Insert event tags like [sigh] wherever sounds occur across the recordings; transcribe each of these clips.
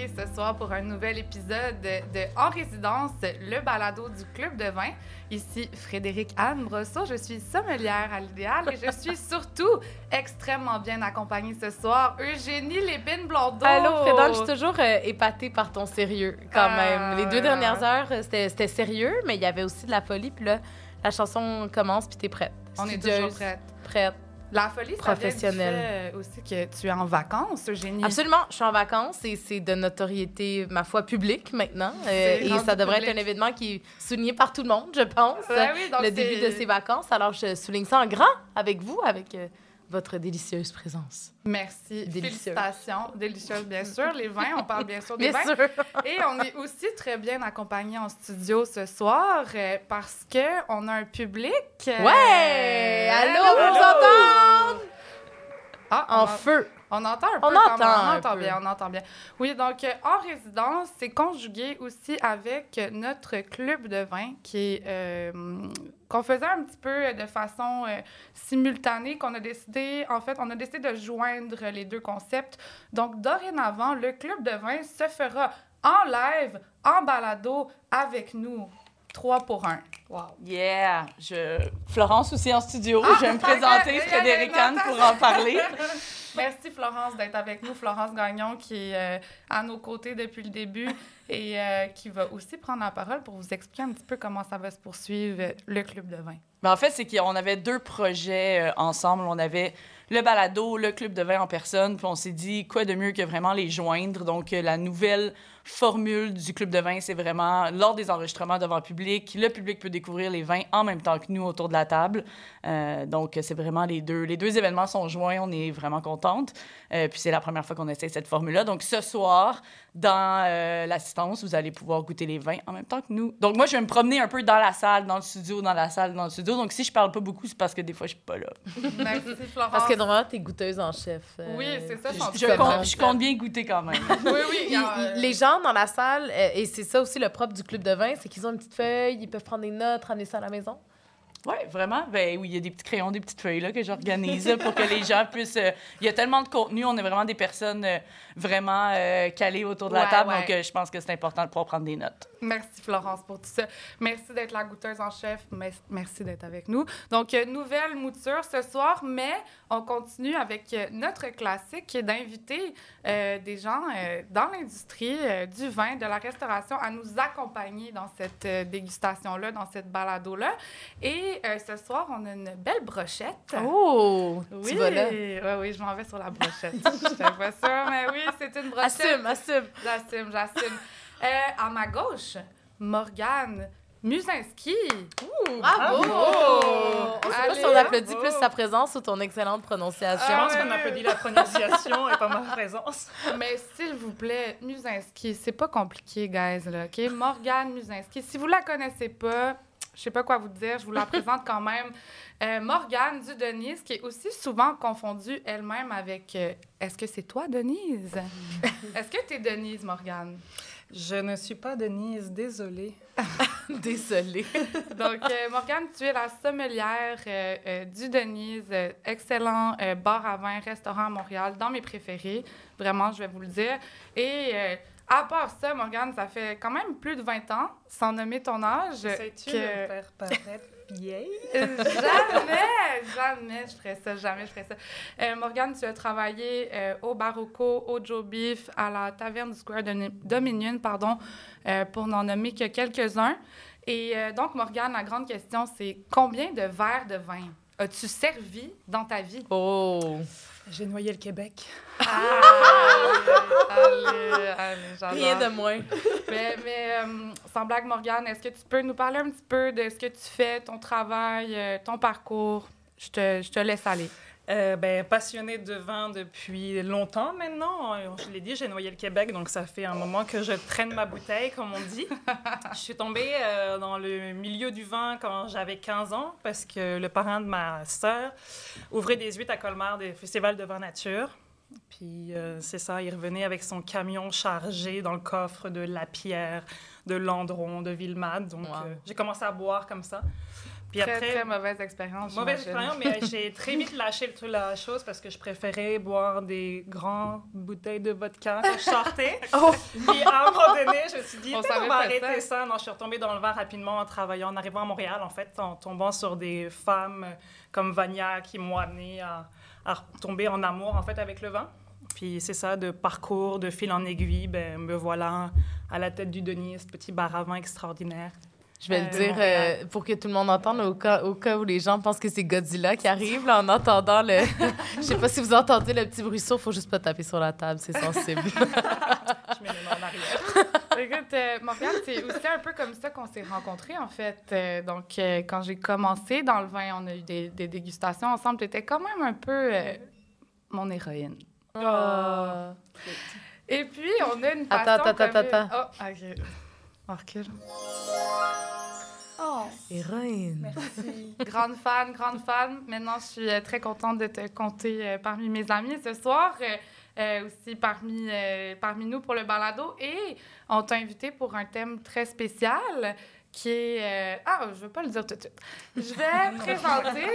retrouver ce soir pour un nouvel épisode de En résidence, le balado du Club de vin. Ici Frédéric Anne Brosseau, je suis sommelière à l'idéal et je suis [laughs] surtout extrêmement bien accompagnée ce soir. Eugénie Lépine Blondeau. Allô Frédéric, je suis toujours euh, épatée par ton sérieux quand même. Les deux dernières heures, euh, c'était sérieux, mais il y avait aussi de la folie. Puis là, la chanson commence, puis t'es prête. On est toujours prête. Prête. La folie, ça vient du Professionnelle. fait aussi que tu es en vacances, Eugénie. Absolument, je suis en vacances et c'est de notoriété, ma foi, publique maintenant. Euh, et ça devrait public. être un événement qui est souligné par tout le monde, je pense. Ouais, oui, donc le début de ses vacances. Alors, je souligne ça en grand avec vous, avec euh, votre délicieuse présence. Merci. Délicieuse. Félicitations. Délicieuse, bien [laughs] sûr. Les vins, on parle bien sûr des Bien vins. sûr. [laughs] Et on est aussi très bien accompagnés en studio ce soir euh, parce que on a un public. euh, Ouais! Allô, allô, vous entendre? Ah, En on, feu. on entend un peu. On entend. On entend peu. bien, on entend bien. Oui, donc euh, en résidence, c'est conjugué aussi avec notre club de vin qui est qu'on faisait un petit peu de façon euh, simultanée, qu'on a décidé, en fait, on a décidé de joindre les deux concepts. Donc, dorénavant, le club de vin se fera en live, en balado, avec nous. Trois pour un. Yeah! Je... Florence aussi en studio. Ah, je vais me présenter, [laughs] Frédéric Anne, pour en parler. [laughs] Merci Florence d'être avec nous. Florence Gagnon qui est euh, à nos côtés depuis le début et euh, qui va aussi prendre la parole pour vous expliquer un petit peu comment ça va se poursuivre le club de vin. Ben, en fait, c'est qu'on avait deux projets euh, ensemble. On avait le balado, le club de vin en personne, puis on s'est dit quoi de mieux que vraiment les joindre? Donc, euh, la nouvelle formule du club de vin, c'est vraiment lors des enregistrements devant public, le public peut découvrir les vins en même temps que nous autour de la table. Euh, donc, c'est vraiment les deux. Les deux événements sont joints, on est vraiment contente. Euh, puis c'est la première fois qu'on essaie cette formule-là. Donc, ce soir, dans euh, l'assistance, vous allez pouvoir goûter les vins en même temps que nous. Donc, moi, je vais me promener un peu dans la salle, dans le studio, dans la salle, dans le studio. Donc, si je parle pas beaucoup, c'est parce que des fois, je suis pas là. Merci Florence. Parce que normalement, t'es goûteuse en chef. euh, Oui, c'est ça, Je, commences. compte, je compte bien goûter quand même. [laughs] oui, oui. Puis, euh, les gens dans la salle, euh, et c'est ça aussi le propre du club de vin, c'est qu'ils ont une petite feuille, ils peuvent prendre des notes, ramener ça à la maison. Oui, vraiment. Ben oui, il y a des petits crayons, des petites feuilles là, que j'organise pour que les gens puissent. euh, Il y a tellement de contenu, on est vraiment des personnes euh, vraiment euh, calées autour de la table, ouais. donc je pense que c'est important de pouvoir prendre des notes. Merci Florence pour tout ça. Merci d'être la goûteuse en chef. Merci d'être avec nous. Donc, nouvelle mouture ce soir, mais on continue avec notre classique qui est d'inviter des gens dans l'industrie du vin, de la restauration à nous accompagner dans cette dégustation-là, dans cette balado-là. Et euh, ce soir, on a une belle brochette. Oh! Oui, Tu vas là. oui, oui, je m'en vais sur la brochette. [laughs] Je suis pas sûre, mais oui, c'est une brochette. Assume, assume. J'assume, j'assume. Euh, à ma gauche, Morgane Musinski. Bravo! On sait pas si on applaudit bravo. plus sa présence ou ton excellente prononciation. Je Ah pense ouais. qu'on applaudit la prononciation et pas ma présence. [laughs] Mais s'il vous plaît, Musinski, c'est pas compliqué, guys, là, OK? Morgane Musinski. Si vous la connaissez pas, je sais pas quoi vous dire, je vous la présente quand même. Euh, Morgane du Denise, qui est aussi souvent confondue elle-même avec... euh, Est-ce que c'est toi, Denise? [laughs] Est-ce que t'es Denise, Morgane? Je ne suis pas Denise, désolée. [laughs] Désolée. Donc, euh, Morgane, tu es la sommelière euh, euh, du Denise, excellent bar à vin, restaurant à Montréal, dans mes préférés. Vraiment, je vais vous le dire. Et à part ça, Morgane, ça fait quand même plus de 20 ans, sans nommer ton âge. Sais-tu que- me faire paraître vieille? [laughs] Jamais, jamais je ferais ça, jamais je ferais ça. Euh, Morgane, tu as travaillé euh, au Barocco, au Joe Beef, à la Taverne du Square Dominion, pardon, euh, pour n'en nommer que quelques-uns. Et euh, donc, Morgane, la grande question, c'est combien de verres de vin as-tu servi dans ta vie? Oh! J'ai noyé le Québec. [laughs] allez, allez, j'adore. Rien de moins. Mais, mais euh, sans blague, Morgane, est-ce que tu peux nous parler un petit peu de ce que tu fais, ton travail, euh, ton parcours? Je te, je te laisse aller. Euh, ben, passionnée de vin depuis longtemps maintenant. Je l'ai dit, j'ai noyé le Québec, donc ça fait un moment que je traîne ma bouteille, comme on dit. [laughs] je suis tombée euh, dans le milieu du vin quand j'avais 15 ans, parce que le parrain de ma sœur ouvrait des huit à Colmar des festivals de vin nature. Puis euh, c'est ça, il revenait avec son camion chargé dans le coffre de La Pierre, de Landron, de Villemade. Donc Wow. euh, j'ai commencé à boire comme ça. Puis très, après, très mauvaise expérience. Mauvaise expérience, mais [laughs] j'ai très vite lâché le truc, la chose parce que je préférais boire des grandes bouteilles de vodka quand je sortais. [laughs] Oh! Puis à un moment donné, je me suis dit, On savait on va arrêter ça. ça. Non, je suis retombée dans le vin rapidement en travaillant, en arrivant à Montréal, en fait, en tombant sur des femmes comme Vania qui m'ont amené à, à tomber en amour, en fait, avec le vin. Puis c'est ça, de parcours, de fil en aiguille, ben, me voilà à la tête du Denis, ce petit bar à vin extraordinaire. Je vais Euh, le dire Montréal. euh, pour que tout le monde entende, au cas, au cas où les gens pensent que c'est Godzilla qui arrive, là, en entendant le... [laughs] Je sais pas si vous entendez le petit bruit sourd, faut juste pas taper sur la table, c'est sensible. [laughs] Je mets les mains en arrière. Écoute, euh, Morgane, c'est aussi un peu comme ça qu'on s'est rencontrés, en fait. Euh, donc, euh, quand j'ai commencé dans le vin, on a eu des, des dégustations ensemble. Tu étais quand même un peu euh, mon héroïne. Ah. Et puis, on a une passion Attends, attends, attends, Oh, OK. Oh, Héroïne. Grande fan, grande fan. Maintenant, je suis euh, très contente de te compter euh, parmi mes amis ce soir. euh, aussi parmi, parmi nous pour le balado. Et on t'a invité pour un thème très spécial qui est... Ah, je ne veux pas le dire tout de suite. Je vais [laughs] présenter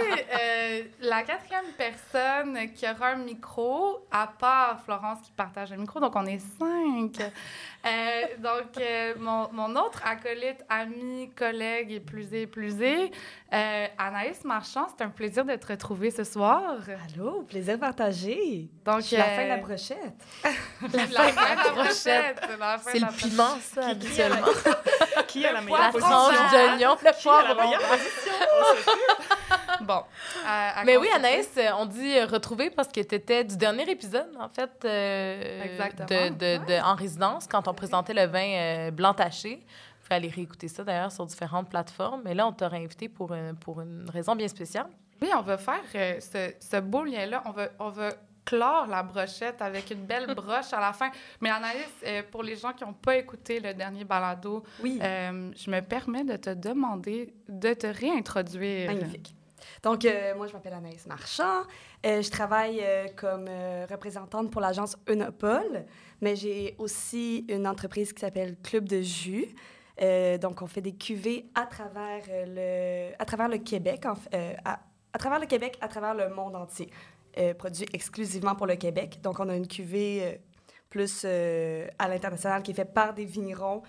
la quatrième personne qui aura un micro, à part Florence qui partage un micro. Donc, on est cinq. Euh, donc, euh, mon, mon autre acolyte, ami, collègue et plus et plus et, euh, Anaïs Marchand, c'est un plaisir de te retrouver ce soir. allô, plaisir partagé. Donc, Je suis la fin de la brochette. [laughs] la fin de la brochette. la C'est le la piment, ça, Qui a habituellement. la, qui a la Le meilleure La position? tranche d'oignon, le la plus. Bon. à- à Mais oui. Anaïs, on dit retrouver parce que tu étais du dernier épisode, en fait, euh, de- de- en résidence, quand on présentait le vin euh, blanc taché. Vous pouvez aller réécouter ça, d'ailleurs, sur différentes plateformes. Mais là, on t'a invité pour, euh, pour une raison bien spéciale. Oui, on va faire euh, ce, ce beau lien-là. On va, on va clore la brochette avec une belle [laughs] broche à la fin. Mais Anaïs, euh, pour les gens qui n'ont pas écouté le dernier balado, Oui, euh, je me permets de te demander de te réintroduire. magnifique. Donc, euh, moi, je m'appelle Anaïs Marchand. Je travaille comme représentante pour l'agence Unopol, mais j'ai aussi une entreprise qui s'appelle Club de jus. Euh, donc, on fait des cuvées à travers euh, le, à travers le Québec, euh, à, travers le Québec, à travers le monde entier. Euh, produit exclusivement pour le Québec. Donc, on a une cuvée plus à l'international qui est faite par des vignerons.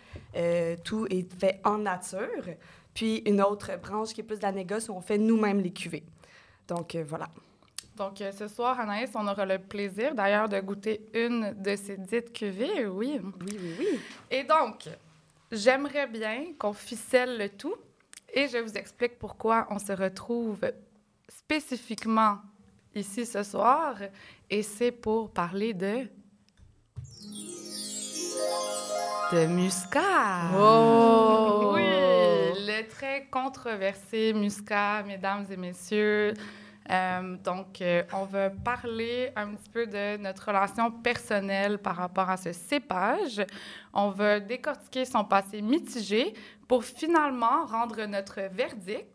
Tout est fait en nature. Puis une autre branche qui est plus de la négoce où on fait nous-mêmes les cuvées. Donc voilà. Donc, euh, ce soir, Anaïs, on aura le plaisir d'ailleurs de goûter une de ces dites cuvées, oui. Oui, oui, oui. Et donc, j'aimerais bien qu'on ficelle le tout et je vous explique pourquoi on se retrouve spécifiquement ici ce soir. Et c'est pour parler de. de muscat. Oh! Oui, le très controversé muscat, mesdames et messieurs. Euh, donc, euh, on va parler un petit peu de notre relation personnelle par rapport à ce cépage. On va décortiquer son passé mitigé pour finalement rendre notre verdict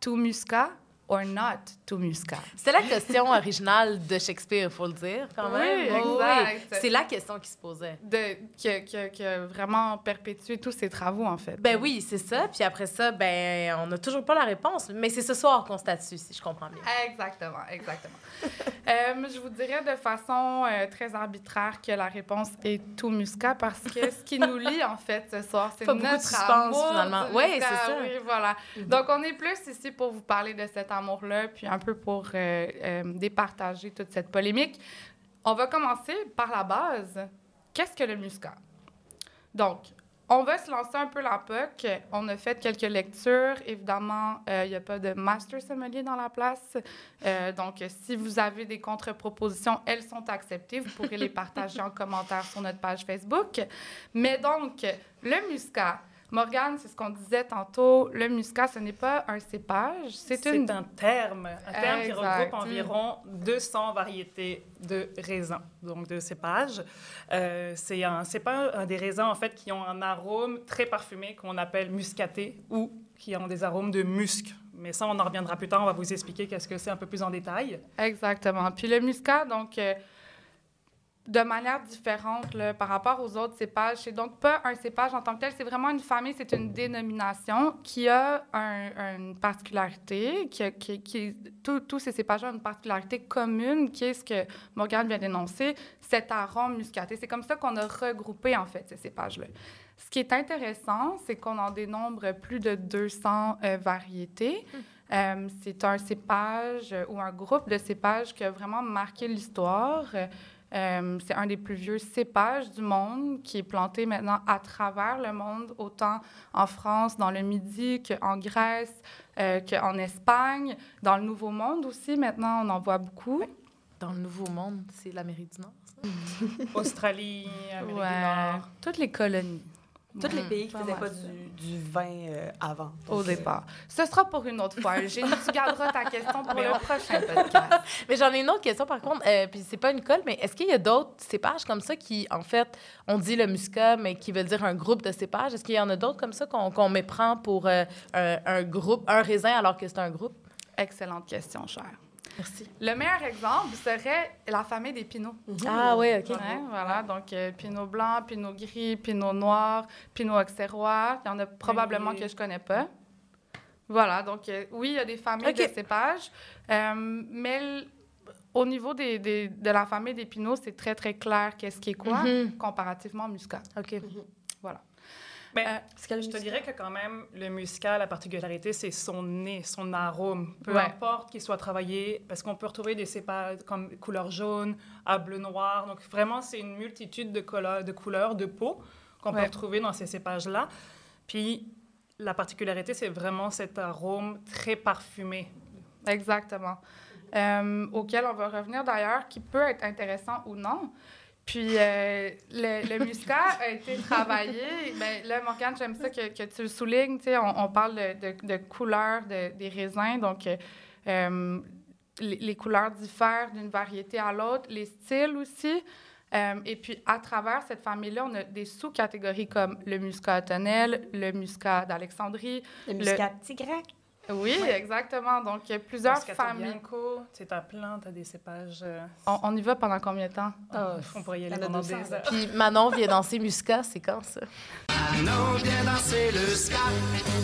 tout muscat or not tout muscat. C'est la question originale de Shakespeare, il faut le dire, quand Oui, même. exact. C'est la question qui se posait. De, qui, a, qui a- qui a vraiment perpétué tous ses travaux, en fait. Ben oui, c'est ça. Puis après ça, ben on n'a toujours pas la réponse. Mais c'est ce soir qu'on statue, si je comprends bien. Exactement, exactement. [laughs] Euh, je vous dirais de façon euh, très arbitraire que la réponse est tout muscat parce que ce qui nous lie, en fait, ce soir, c'est [laughs] notre beaucoup de suspense, amour finalement. muscat. c'est ça. Oui, voilà. Donc, on est plus ici pour vous parler de cet amour-là, puis un peu pour euh, euh, départager toute cette polémique. On va commencer par la base. Qu'est-ce que le muscat? Donc, on va se lancer un peu la POC. On a fait quelques lectures. Évidemment, euh, il n'y a pas de master sommelier dans la place. Euh, donc, si vous avez des contre-propositions, elles sont acceptées. Vous pourrez les [laughs] partager en commentaire sur notre page Facebook. Mais donc, le muscat. Morgane, c'est ce qu'on disait tantôt. Le muscat, ce n'est pas un cépage. C'est une... un terme, un terme qui regroupe environ 200 variétés de raisins, donc de cépages. Euh, c'est un, pas un des raisins en fait qui ont un arôme très parfumé qu'on appelle muscaté ou qui ont des arômes de musc. Mais ça, on en reviendra plus tard. On va vous expliquer qu'est-ce que c'est un peu plus en détail. Exactement. Puis le muscat, donc, euh, de manière différente là, par rapport aux autres cépages. C'est donc pas un cépage en tant que tel, c'est vraiment une famille, c'est une dénomination qui a un- une particularité, qui, a- qui, qui- tous- tous ces cépages ont une particularité commune, qui est ce que Morgane vient d'énoncer, cet arôme muscaté. C'est comme ça qu'on a regroupé, en fait, ces cépages-là. Ce qui est intéressant, c'est qu'on en dénombre plus de 200 euh, variétés. Euh, c'est un cépage euh, ou un groupe de cépages qui a vraiment marqué l'histoire. Euh, c'est un des plus vieux cépages du monde qui est planté maintenant à travers le monde, autant en France, dans le Midi, qu'en Grèce, euh, qu'en Espagne, dans le Nouveau Monde aussi. Maintenant, on en voit beaucoup. Dans le Nouveau Monde, c'est l'Amérique du Nord, ça? Australie, Amérique Ouais, du Nord. toutes les colonies. Tous les Mhm. pays qui Pas faisaient pas du, du vin euh, avant. Au euh, départ. Ce sera pour une autre fois. J'ai- Tu garderas ta question pour le prochain podcast. [laughs] Mais j'en ai une autre question, par contre. Euh, puis c'est pas une colle, mais est-ce qu'il y a d'autres cépages comme ça qui, en fait, on dit le muscat, mais qui veut dire un groupe de cépages? Est-ce qu'il y en a d'autres comme ça qu'on qu'on méprend pour euh, un, un groupe, un raisin alors que c'est un groupe? Excellente question, cher. Merci. Le meilleur exemple serait la famille des pinots. Ah oui, OK. Ouais, voilà, donc euh, pinot blanc, pinot gris, pinot noir, pinot auxerrois. Il y en a probablement que je connais pas. Voilà, donc euh, oui, il y a des familles de cépages, euh, mais au niveau des, des- de la famille des pinots, c'est très, très clair qu'est-ce qui est quoi, Mhm. comparativement au muscat. OK. Mais Euh, je te dirais que quand même, le muscat, la particularité, c'est son nez, son arôme. Peu Ouais. importe qu'il soit travaillé, parce qu'on peut retrouver des cépages comme couleur jaune, à bleu noir. Donc vraiment, c'est une multitude de couleurs, de, couleurs, de peau qu'on Ouais. peut retrouver dans ces cépages-là. Puis la particularité, c'est vraiment cet arôme très parfumé. Exactement. Euh, auquel on va revenir d'ailleurs, qui peut être intéressant ou non. Puis euh, le, le muscat a été travaillé. Ben, là, Morgane, j'aime ça que, que tu le soulignes. Tu sais, on, on parle de, de, de couleurs de- des raisins. Donc, euh, euh, les, les couleurs diffèrent d'une variété à l'autre, les styles aussi. Euh, et puis, à travers cette famille-là, on a des sous-catégories comme le muscat tonnelle, le muscat d'Alexandrie. Le muscat tigre. Oui, exactement. Donc, il y a plusieurs familles. C'est ta plante, t'as des cépages. euh, On, on y va pendant combien de temps? Ah, on pourrait y aller pendant 200, des heures. Puis Manon vient danser muscat, c'est quand ça? Manon vient danser le ska.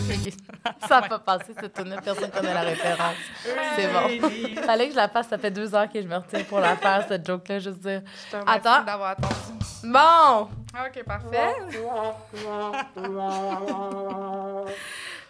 [laughs] ça n'a pas passé cette tune personne connaît la référence. C'est bon. Fallait que je la fasse, ça fait deux heures que je me retiens pour la faire, cette joke-là, juste dire. Je te remercie Attends. d'avoir attendu. Bon! OK, parfait. [laughs]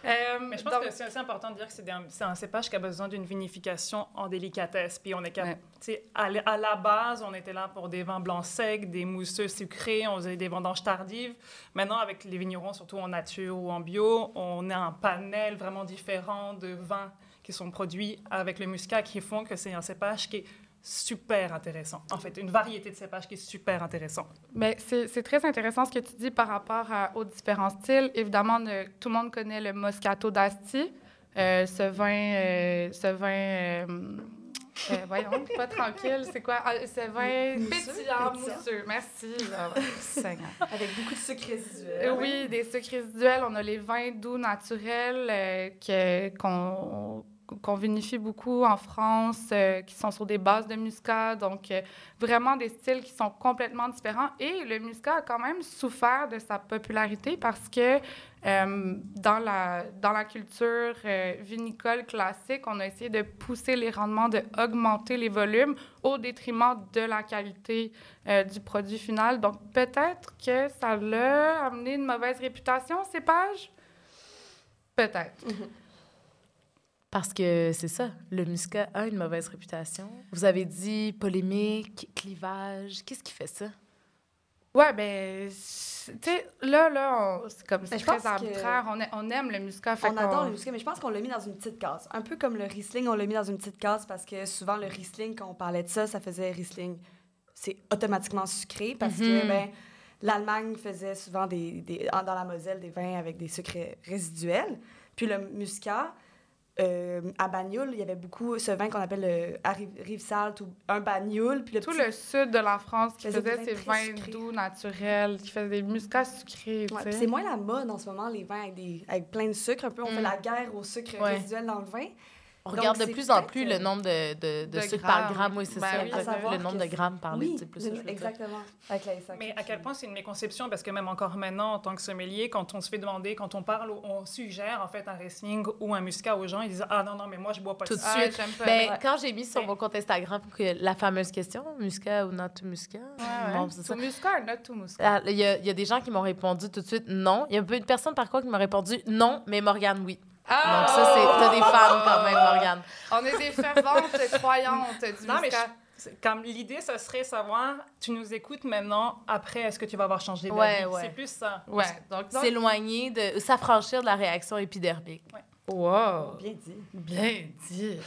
Euh, Mais je pense donc- que c'est assez important de dire que c'est un, cépage qui a besoin d'une vinification en délicatesse. Puis on est cap- Ouais. tu sais, à, à la base, on était là pour des vins blancs secs, des mousseux sucrés, on faisait des vendanges tardives. Maintenant, avec les vignerons, surtout en nature ou en bio, on a un panel vraiment différent de vins qui sont produits avec le muscat qui font que c'est un cépage qui est super intéressant. En fait, une variété de cépages qui est super intéressant. Mais c'est c'est très intéressant ce que tu dis par rapport à- aux différents styles. Évidemment, ne- tout le monde connaît le Moscato d'Asti, euh, ce vin, euh, ce vin, euh, euh, voyons, [laughs] pas tranquille, c'est quoi? Ah, ce vin pétillant, mousseux. Merci. [laughs] Seigneur. Avec beaucoup de sucre résiduel. Euh, oui, des sucres résiduels. On a les vins doux naturels euh, que- qu'on vinifie beaucoup en France, euh, qui sont sur des bases de muscat. Donc, euh, vraiment des styles qui sont complètement différents. Et le muscat a quand même souffert de sa popularité parce que euh, dans, la, dans la culture vinicole classique, on a essayé de pousser les rendements, de augmenter les volumes au détriment de la qualité du produit final. Donc, peut-être que ça l'a amené une mauvaise réputation, ces pages? Peut-être. Parce que c'est ça, le muscat a une mauvaise réputation. Vous avez dit polémique, clivage. Qu'est-ce qui fait ça? Ouais, ben, c'est- tu sais, là, là, on- c'est comme c'est Ben, je très pense que- arbitraire. On, a- on aime le muscat. fait On adore le muscat, mais je pense qu'on l'a mis dans une petite case. Un peu comme le Riesling, on l'a mis dans une petite case parce que souvent, le Riesling, quand on parlait de ça, ça faisait Riesling. C'est automatiquement sucré parce que Mhm. ben, l'Allemagne faisait souvent des, des- dans la Moselle des vins avec des sucres résiduels. Puis le muscat, euh, à Bagnoul, il y avait beaucoup ce vin qu'on appelle le Rive-Salte ou un Bagnoul. Puis le Tout petit- le sud de la France qui Faisait faisait vins ces vins doux, naturels, qui faisaient des muscats sucrés, Ouais, c'est moins la mode en ce moment, les vins avec, des, avec plein de sucre. Un peu, on fait Mm. la guerre au sucre Ouais. résiduel dans le vin. On Donc, regarde de plus en plus euh, le nombre de, de, de, de sucre par gramme. Oui, c'est Ben ça. oui. À le- nombre de grammes par oui, litre. C'est plus ça. exactement. Avec la SAQ. Mais à quel point c'est une méconception, parce que même encore maintenant, en tant que sommelier, quand on se fait demander, quand on parle, ou on suggère en fait un Riesling ou un Muscat aux gens, ils disent Ah non, non, mais moi je bois pas Tout de. Ah, suite. pas. Ben, Ouais. Quand j'ai mis sur mon compte Instagram que la fameuse question, muscat ou not muscat, Ouais, bon, ouais. c'est ça. Tout muscat, not tout muscat? Ah, Il y, a, il y a des gens qui m'ont répondu tout de suite non. Il y a un peu une personne par contre qui m'a répondu non, mais Morgane, oui. Ah! Donc ça, c'est t'as des fans quand même, Morgane. On est des ferventes croyantes du Non, mais je- comme l'idée, ce serait savoir, tu nous écoutes maintenant, après, est-ce que tu vas avoir changé d'avis? Ouais, ouais. C'est plus ça. Ouais, donc... donc- S'éloigner de, s'affranchir de la réaction épidermique. Wow! Bien dit. Bien dit.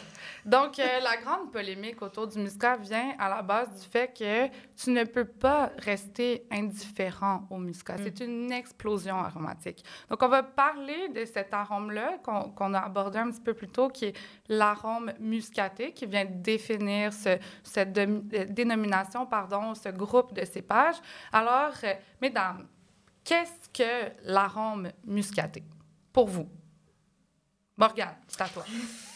Donc, euh, la grande polémique autour du muscat vient à la base du fait que tu ne peux pas rester indifférent au muscat. C'est une explosion aromatique. Donc, on va parler de cet arôme-là qu'on a abordé un petit peu plus tôt, qui est l'arôme muscaté, qui vient définir ce- cette euh, dénomination, pardon, ce groupe de cépages. Alors, euh, mesdames, qu'est-ce que l'arôme muscaté? Pour vous? Morgane, c'est à toi. [laughs]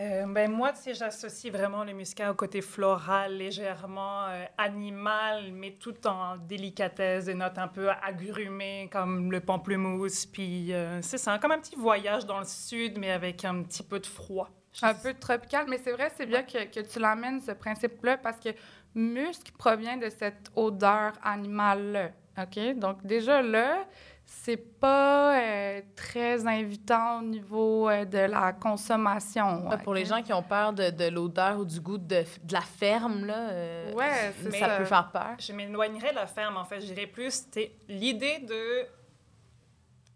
Euh, ben moi, tu sais, j'associe vraiment le muscat au côté floral, légèrement euh, animal, mais tout en délicatesse, des notes un peu agrumées, comme le pamplemousse. Puis euh, c'est ça, comme un petit voyage dans le sud, mais avec un petit peu de froid. Un peu tropical, mais c'est vrai, c'est bien que, que tu l'amènes, ce principe-là, parce que musc provient de cette odeur animale-là. OK? Donc, déjà là, c'est pas euh, très invitant au niveau euh, de la consommation. Ouais, Pour les gens qui ont peur de, de l'odeur ou du goût de, de la ferme, là, euh, Ouais, ça ça. peut faire peur. Je m'éloignerais de la ferme, en fait. Je dirais plus, l'idée de...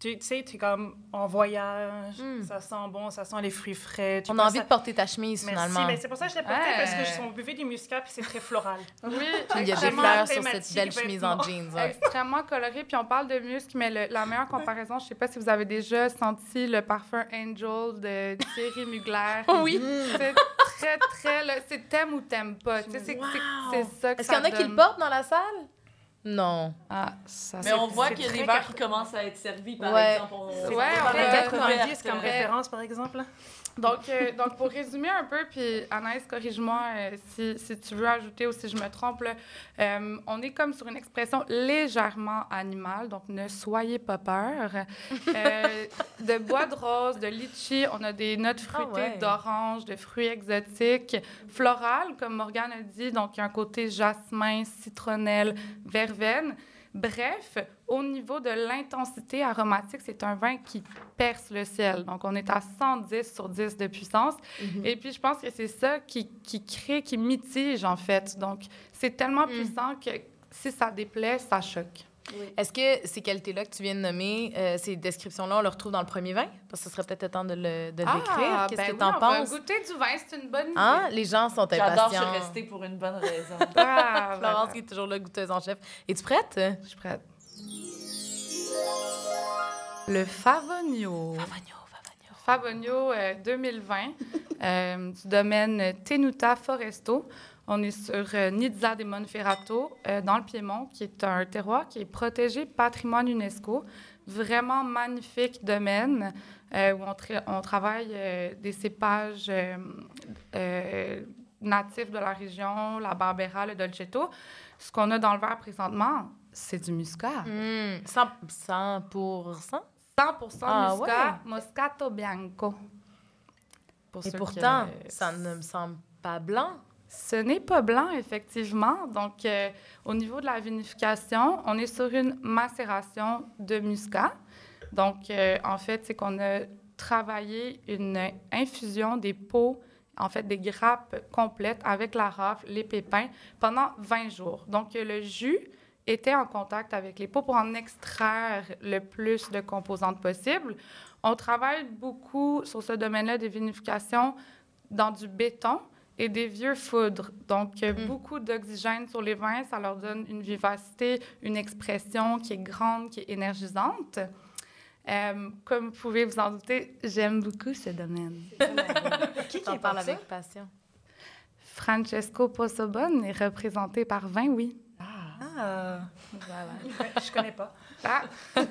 Tu sais, tu es comme en voyage, Mm. ça sent bon, ça sent les fruits frais. tu On a envie ça- de porter ta chemise, Merci, finalement. mais c'est pour ça que je l'ai porté, Ouais. parce que on buvait du muscat, puis c'est très floral. [laughs] Oui, Puis il y a des fleurs sur cette belle chemise en vêtements. jeans. ouais. [laughs] extrêmement coloré. Puis on parle de musc, mais le- la meilleure comparaison, je sais pas si vous avez déjà senti le parfum Angel de Thierry [laughs] Mugler. Oui. C'est très, très... C'est t'aimes ou t'aimes pas. Tu sais, c'est ça que Est-ce qu'il y en a qui le portent dans la salle? Non. Ah, ça, Mais on voit qu'il y a des verres qui commencent à être servis, par Ouais. exemple. On... Ouais, on on la 90 comme découverte. référence, par exemple. Donc, euh, donc, pour résumer un peu, puis Anaïs, corrige-moi euh, si, si tu veux ajouter ou si je me trompe, là, euh, on est comme sur une expression légèrement animale, donc ne soyez pas peur. [laughs] De bois de rose, de litchi, on a des notes fruitées Ah ouais. d'orange, de fruits exotiques, floral, comme Morgane a dit, donc il y a un côté jasmin, citronnelle, verveine. Bref, au niveau de l'intensité aromatique, c'est un vin qui perce le ciel. Donc, on est à 110 sur 10 de puissance. Et puis, je pense que c'est ça qui, qui crée, qui mitige, en fait. Donc, c'est tellement puissant que si ça déplaît, ça choque. Est-ce que ces qualités-là que tu viens de nommer, euh, ces descriptions-là, on le retrouve dans le premier vin? Parce que ce serait peut-être le temps de le, de décrire. Qu'est-ce ben que oui, tu en on va penses? goûter du vin, c'est une bonne idée. Hein? Les gens sont J'adore impatients. se rester pour une bonne raison. Ah, Florence voilà. qui est toujours là, goûteuse en chef. Es-tu prête? Je suis prête. Le Favonio. Favagno, Favagno. Favonio euh, 2020 euh, du domaine Tenuta Foresto. On est sur euh, Nizza de Monferrato, euh, dans le Piémont, qui est un terroir qui est protégé patrimoine UNESCO. Vraiment magnifique domaine où on, tra- on travaille des cépages natifs de la région, la Barbera, le Dolcetto. Ce qu'on a dans le verre présentement, c'est du muscat. Mmh, 100, 100%. 100% Ah, muscat, Moscato Bianco. Pour Et pourtant, ça ne me semble pas blanc. Ce n'est pas blanc, effectivement. Donc, euh, au niveau de la vinification, on est sur une macération de muscat. Donc, euh, en fait, c'est qu'on a travaillé une infusion des peaux, en fait, des grappes complètes avec la rafle, les pépins, pendant 20 jours. Donc, le jus était en contact avec les peaux pour en extraire le plus de composantes possible. On travaille beaucoup sur ce domaine-là de vinification dans du béton et des vieux foudres. Donc, Mm. beaucoup d'oxygène sur les vins, ça leur donne une vivacité, une expression qui est grande, qui est énergisante. Euh, comme vous pouvez vous en douter, j'aime beaucoup ce domaine. [laughs] Qui qui parle avec passion? Francesco Posobon est représenté par 20, oui. Ah, euh, Voilà. je connais pas. [laughs] Ah. [laughs]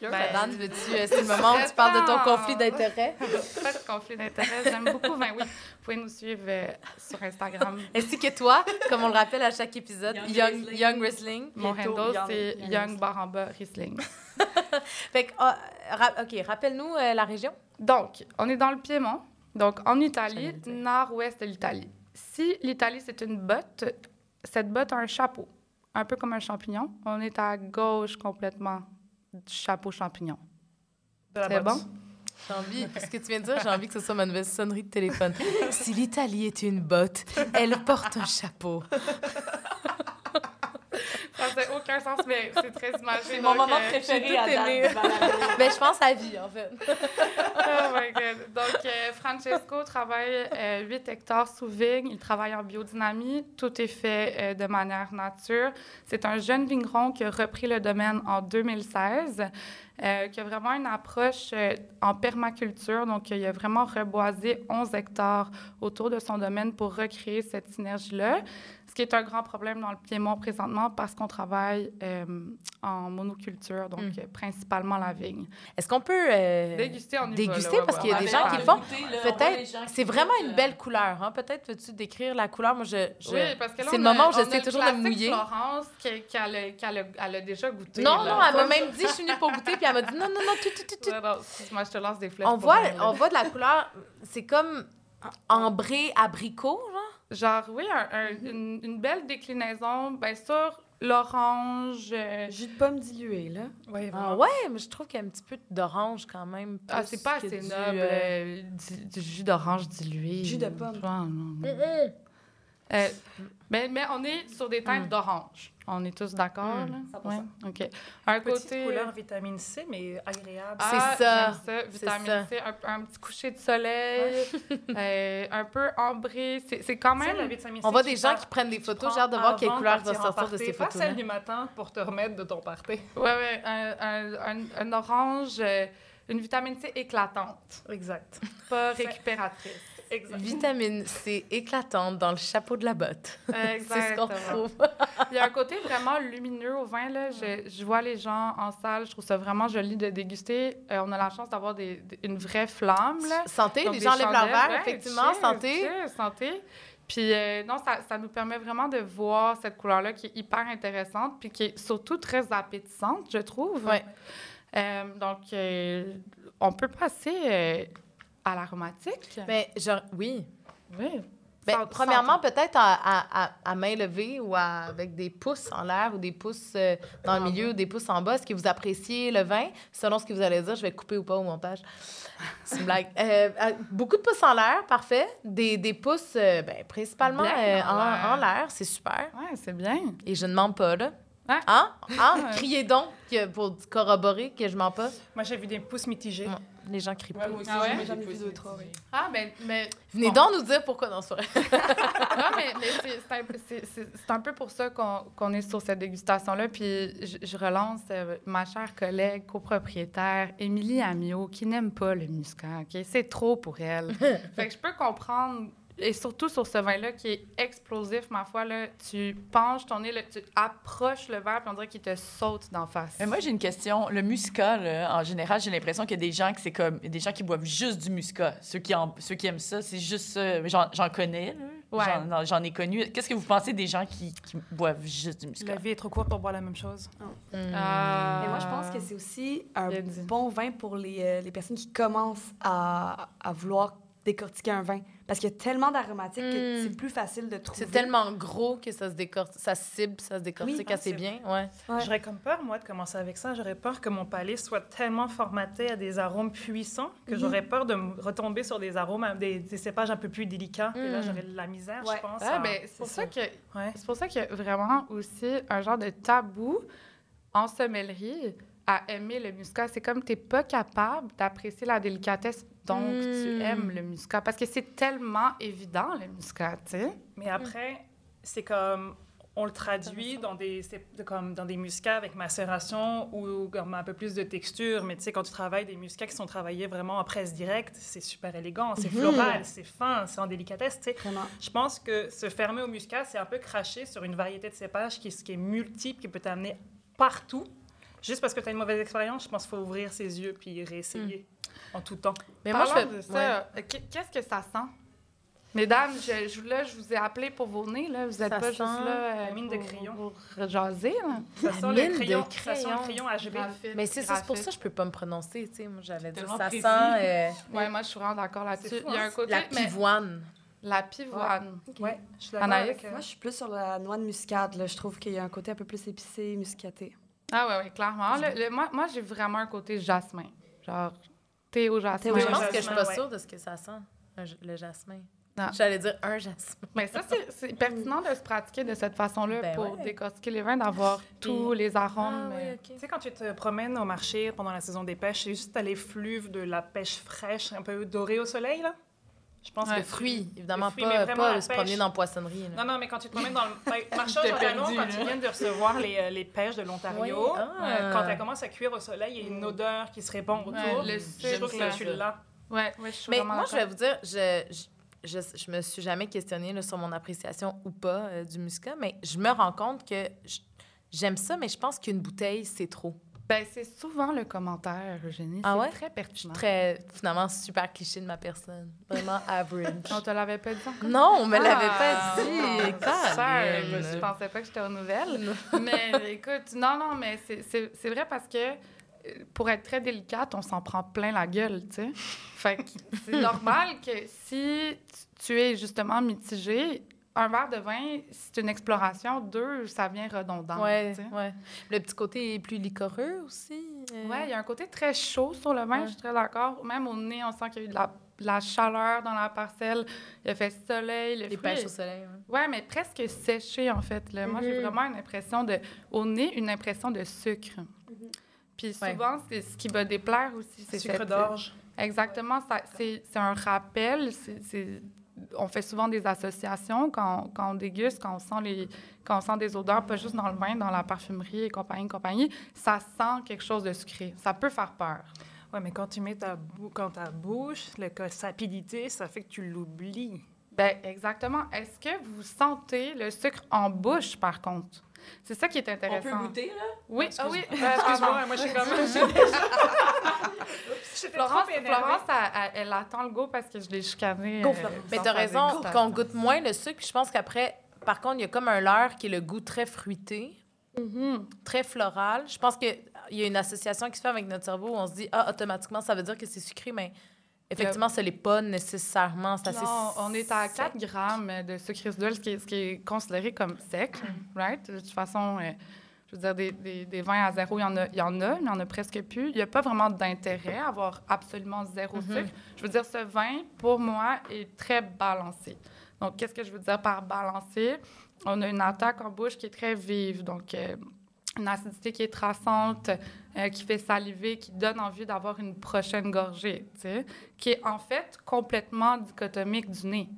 Ben, Dan, veux-tu, euh, c'est le [laughs] moment où tu parles de ton conflit d'intérêts? Pas de conflit d'intérêt. J'aime beaucoup. Ben oui, vous pouvez nous suivre euh, sur Instagram. Ainsi que toi, comme on le rappelle à chaque épisode, Young Young, Wrestling. Young Wrestling. Mon handle, c'est Young Young Baramba Riesling. Fait que, ah, ra- OK, rappelle-nous euh, la région. Donc, on est dans le Piémont, donc en Italie, nord-ouest de l'Italie. Si l'Italie, c'est une botte, cette botte a un chapeau, un peu comme un champignon. On est à gauche complètement du chapeau champignon. C'est bon? J'ai envie, ce que tu viens de dire, j'ai envie que ce soit ma nouvelle sonnerie de téléphone. [laughs] Si l'Italie est une botte, elle porte un chapeau. [laughs] [laughs] Ça fait aucun sens, mais c'est très imagé. C'est mon moment euh, préféré tout à date. balado. [laughs] Ben, je pense à vie, en fait. [laughs] Oh my God. Donc, euh, Francesco travaille euh, 8 hectares sous vigne. Il travaille en biodynamie. Tout est fait euh, de manière nature. C'est un jeune vigneron qui a repris le domaine en 2016, euh, qui a vraiment une approche euh, en permaculture. Donc, il a vraiment reboisé 11 hectares autour de son domaine pour recréer cette synergie-là. Qui est un grand problème dans le Piémont présentement parce qu'on travaille euh, en monoculture, donc Mm. euh, principalement la vigne. Est-ce qu'on peut euh, Déguster, déguster? là, parce ouais, qu'il y a des va gens faire. qui le font? Peut-être, c'est vraiment une belle couleur. Hein? Peut-être veux-tu décrire la couleur? Moi, je, je- Oui, parce que là, c'est on le a- moment où j'essaie toujours de mouiller. Florence qui- qui a le- qui a le- elle a déjà goûté. Non, là. non, elle m'a même dit, je suis venue pour goûter, puis elle m'a dit, non, non, non, tout, tout, tout, tout. Non, excuse-moi, je te lance des flèches. On voit, on voit de la couleur, c'est comme ambré abricot, genre. Genre, oui, un- un- une, une belle déclinaison, bien sûr, l'orange. euh, Jus de pomme dilué, là. Oui, Ah ouais, mais je trouve qu'il y a un petit peu d'orange quand même. Ah, c'est pas assez noble. euh, euh, du, du jus d'orange dilué. Jus de pomme. Non, non. mm, Euh, mais, mais on est sur des teintes Mm. d'orange. On est tous d'accord, Mm. là? 100%. Ouais, OK. Un Petite côté... couleur vitamine C, mais agréable. Ah, C'est ça. ça. C'est Vitamine ça. C, un, un petit coucher de soleil, [laughs] euh, un peu ambré. C'est c'est quand même... la vitamine C, On voit des gens qui prennent des photos. J'ai hâte de voir quelle couleur va sortir de ces Pas photos-là. celle du matin pour te remettre de ton party. Ouais, ouais, un, un, un, un orange, euh, une vitamine C éclatante, Exact. pas récupératrice. Vitamine C éclatante dans le chapeau de la botte. [laughs] C'est ce qu'on Exactement. retrouve. Il y a un côté vraiment lumineux au vin. Là. Je, je vois les gens en salle, je trouve ça vraiment joli de déguster. Euh, on a la chance d'avoir des, des- une vraie flamme. Là. Santé, Donc, les des gens lèvent leur verre, effectivement. cheers, santé. cheers, santé. Puis euh, non, ça, ça nous permet vraiment de voir cette couleur-là qui est hyper intéressante, puis qui est surtout très appétissante, je trouve. Ouais. Euh, donc, euh, on peut passer à l'aromatique. Mais genre, oui. oui. Ben, premièrement, peut-être à, à, main levée ou à- avec des pouces en l'air ou des pouces euh, dans le milieu ou des pouces en bas. Est-ce que vous appréciez le vin? Selon ce que vous allez dire, je vais couper ou pas au montage. C'est une blague. [laughs] Euh, euh, beaucoup de pouces en l'air, parfait. Des, des pouces, euh, ben, principalement en l'air. en, en l'air, c'est super. Ouais, c'est bien. Et je ne mens pas, là. Hein? Hein? Hein? [laughs] Criez donc que- pour corroborer que je mens pas. Moi, j'ai vu des pouces mitigés. Ouais. Les gens crient pas. Ouais, moi aussi, Ah ouais? J'en ai vu deux, trois. Ah, ben, mais Venez Bon. donc nous dire pourquoi dans ce soirée. non, [laughs] mais, mais c'est- c'est un, peu- c'est- c'est- c'est un peu pour ça qu'on qu'on est sur cette dégustation-là. Puis je, je relance euh, ma chère collègue copropriétaire, Émilie Amiot, qui n'aime pas le muscat. ok? C'est trop pour elle. [laughs] fait que je peux comprendre. Et surtout sur ce vin-là qui est explosif, ma foi, là, tu penches ton nez, là, tu approches le verre, puis on dirait qu'il te saute d'en face. Mais moi, j'ai une question. Le muscat, là, en général, j'ai l'impression qu'il y a des gens c'est comme des gens qui boivent juste du muscat. Ceux qui, en- ceux qui aiment ça, c'est juste ça. J'en, j'en connais, là. Ouais. J'en, ai connu. Qu'est-ce que vous pensez des gens qui, qui boivent juste du muscat? La vie est trop courte pour boire la même chose. Ah. Mais moi, je pense que c'est aussi un bon vin pour les, euh, les personnes qui commencent à, à vouloir décortiquer un vin. Parce qu'il y a tellement d'aromatiques que Mm. c'est plus facile de trouver. C'est tellement gros que ça se décortique, ça se cible, ça se décortique Oui, assez bien. Ouais. Ouais. J'aurais comme peur, moi, de commencer avec ça. J'aurais peur que mon palais soit tellement formaté à des arômes puissants que j'aurais peur de me retomber sur des arômes, à- des, des cépages un peu plus délicats. Et là, Mm. j'aurais de la misère, Ouais. je pense. Ah, à- ben, c'est pour ça que Ouais. C'est pour ça qu'il y a vraiment aussi un genre de tabou en sommellerie à aimer le muscat. C'est comme tu n'es pas capable d'apprécier la délicatesse, donc tu Mm. aimes le muscat. Parce que c'est tellement évident, le muscat, tu sais. Mais après, c'est comme. on le traduit dans des, comme dans des muscats avec macération ou comme un peu plus de texture. Mais tu sais, quand tu travailles des muscats qui sont travaillés vraiment en presse directe, c'est super élégant, c'est floral, c'est fin, c'est en délicatesse. tu sais. Vraiment. Je pense que se fermer au muscat, c'est un peu cracher sur une variété de cépages qui, qui est multiple, qui peut t'amener partout. Juste parce que tu as une mauvaise expérience, je pense qu'il faut ouvrir ses yeux puis réessayer en tout temps. Mais moi, je fais. de ça, ouais. qu'est-ce que ça sent? Mesdames, je, je- là, je vous ai appelé pour vos nez. Là. Vous n'êtes Ça pas juste là euh, la mine de pour- crayon. pour jaser. Là. Ça sent mine le de crayon, ça sent crayon. le crayon HB. Graphite, Mais c'est pour ça que je peux pas me prononcer. Tu sais, moi, j'allais dire ça précis. sent euh, [laughs] Ouais, moi, je suis vraiment d'accord là-dessus. Il y a hein? un côté... la mais- pivoine. La pivoine. Ouais, je suis d'accord euh, Moi, je suis plus sur la noix de muscade. Là. Je trouve qu'il y a un côté un peu plus épicé, muscaté. Ah ouais, ouais, clairement. Le- le- moi, moi j'ai vraiment un côté jasmin. Genre, thé au jasmin. Je pense que je suis pas sûre de ce que ça sent, le jasmin. Non. J'allais dire un jasmin. Mais ça, c'est- pertinent de se pratiquer de cette façon-là Ben pour ouais. décortiquer les vins, d'avoir tous les arômes. euh, Tu sais, quand tu te promènes au marché pendant la saison des pêches, c'est juste à l'effluve de la pêche fraîche, un peu dorée au soleil, là? Je pense Ouais, que Le fruit, évidemment, fruit, pas, pas se promener pêche. dans la poissonnerie. là. Non, non, mais quand tu te promènes dans le [laughs] ben, Jalons, perdu, quand tu viens de recevoir les, euh, les pêches de l'Ontario, Oui, ah. euh, quand elles commencent à cuire au soleil, il y a une odeur qui se répand autour. Ouais, le je trouve que l'as. Ouais, ouais, je suis Mais moi, je vais vous dire, je, je, je, je me suis jamais questionnée là, sur mon appréciation ou pas euh, du muscat, mais je me rends compte que j'aime ça, mais je pense qu'une bouteille, c'est trop. Ben, c'est souvent le commentaire, Eugénie. Ah c'est ouais? très pertinent. Très, finalement, super cliché de ma personne. Vraiment average. [laughs] On te l'avait pas dit encore? non, on me l'avait Ah, pas dit. Sorry, Caroline. je pensais pas que j'étais aux nouvelles. [laughs] mais écoute, non, non, mais c'est- vrai parce que euh, pour être très délicate, on s'en prend plein la gueule, tu sais. Fait que c'est [laughs] normal que si tu- tu es justement mitigé, un verre de vin, c'est une exploration. Deux, ça vient redondant. Ouais. Le petit côté est plus liquoreux aussi. euh. Ouais, il y a un côté très chaud sur le vin, Ouais. je suis très d'accord. Même au nez, on sent qu'il y a eu de la, de la chaleur dans la parcelle. Il a fait soleil, le Les pêches est- au soleil. Ouais, mais presque séché, en fait. là. Moi, j'ai Mhm. vraiment une impression de... Au nez, une impression de sucre. Puis Ouais. souvent, c'est ce qui va déplaire aussi. c'est Sucre d'orge. Exactement. C'est un rappel. c'est- On fait souvent des associations quand, quand on déguste, quand on, sent les, quand on sent des odeurs, pas juste dans le vin, dans la parfumerie et compagnie, compagnie. Ça sent quelque chose de sucré. Ça peut faire peur. Ouais, mais quand tu mets ta, bou quand ta bouche, sapidité, ça fait que tu l'oublies. Ben exactement. Est-ce que vous sentez le sucre en bouche, par contre? C'est ça qui est On intéressant. peut goûter, là? Oui, ah oui. euh, Excuse-moi, moi, je suis comme... [laughs] Florence. Florence elle, attend le go parce que je l'ai chicanée. Go, euh, Florence. Mais dans t'as raison qu'on goûte moins le sucre. Puis je pense qu'après, par contre, il y a comme un leurre qui est le goût très fruité, Mhm. très floral. Je pense qu'il y a une association qui se fait avec notre cerveau où on se dit, ah, automatiquement, ça veut dire que c'est sucré, mais effectivement, ce n'est pas nécessairement. C'est assez Non, on est à sec. 4 grammes de sucre résiduel, ce qui est, ce qui est considéré comme sec, right? De toute façon, euh, je veux dire, des, des, des vins à zéro, il y en a, il y en a, mais il n'y en a presque plus. Il n'y a pas vraiment d'intérêt à avoir absolument zéro Mhm. sucre. Je veux dire, ce vin, pour moi, est très balancé. Donc, qu'est-ce que je veux dire par balancé? On a une attaque en bouche qui est très vive, donc euh, une acidité qui est traçante, euh, qui fait saliver, qui donne envie d'avoir une prochaine gorgée, tu sais, qui est en fait complètement dichotomique du nez.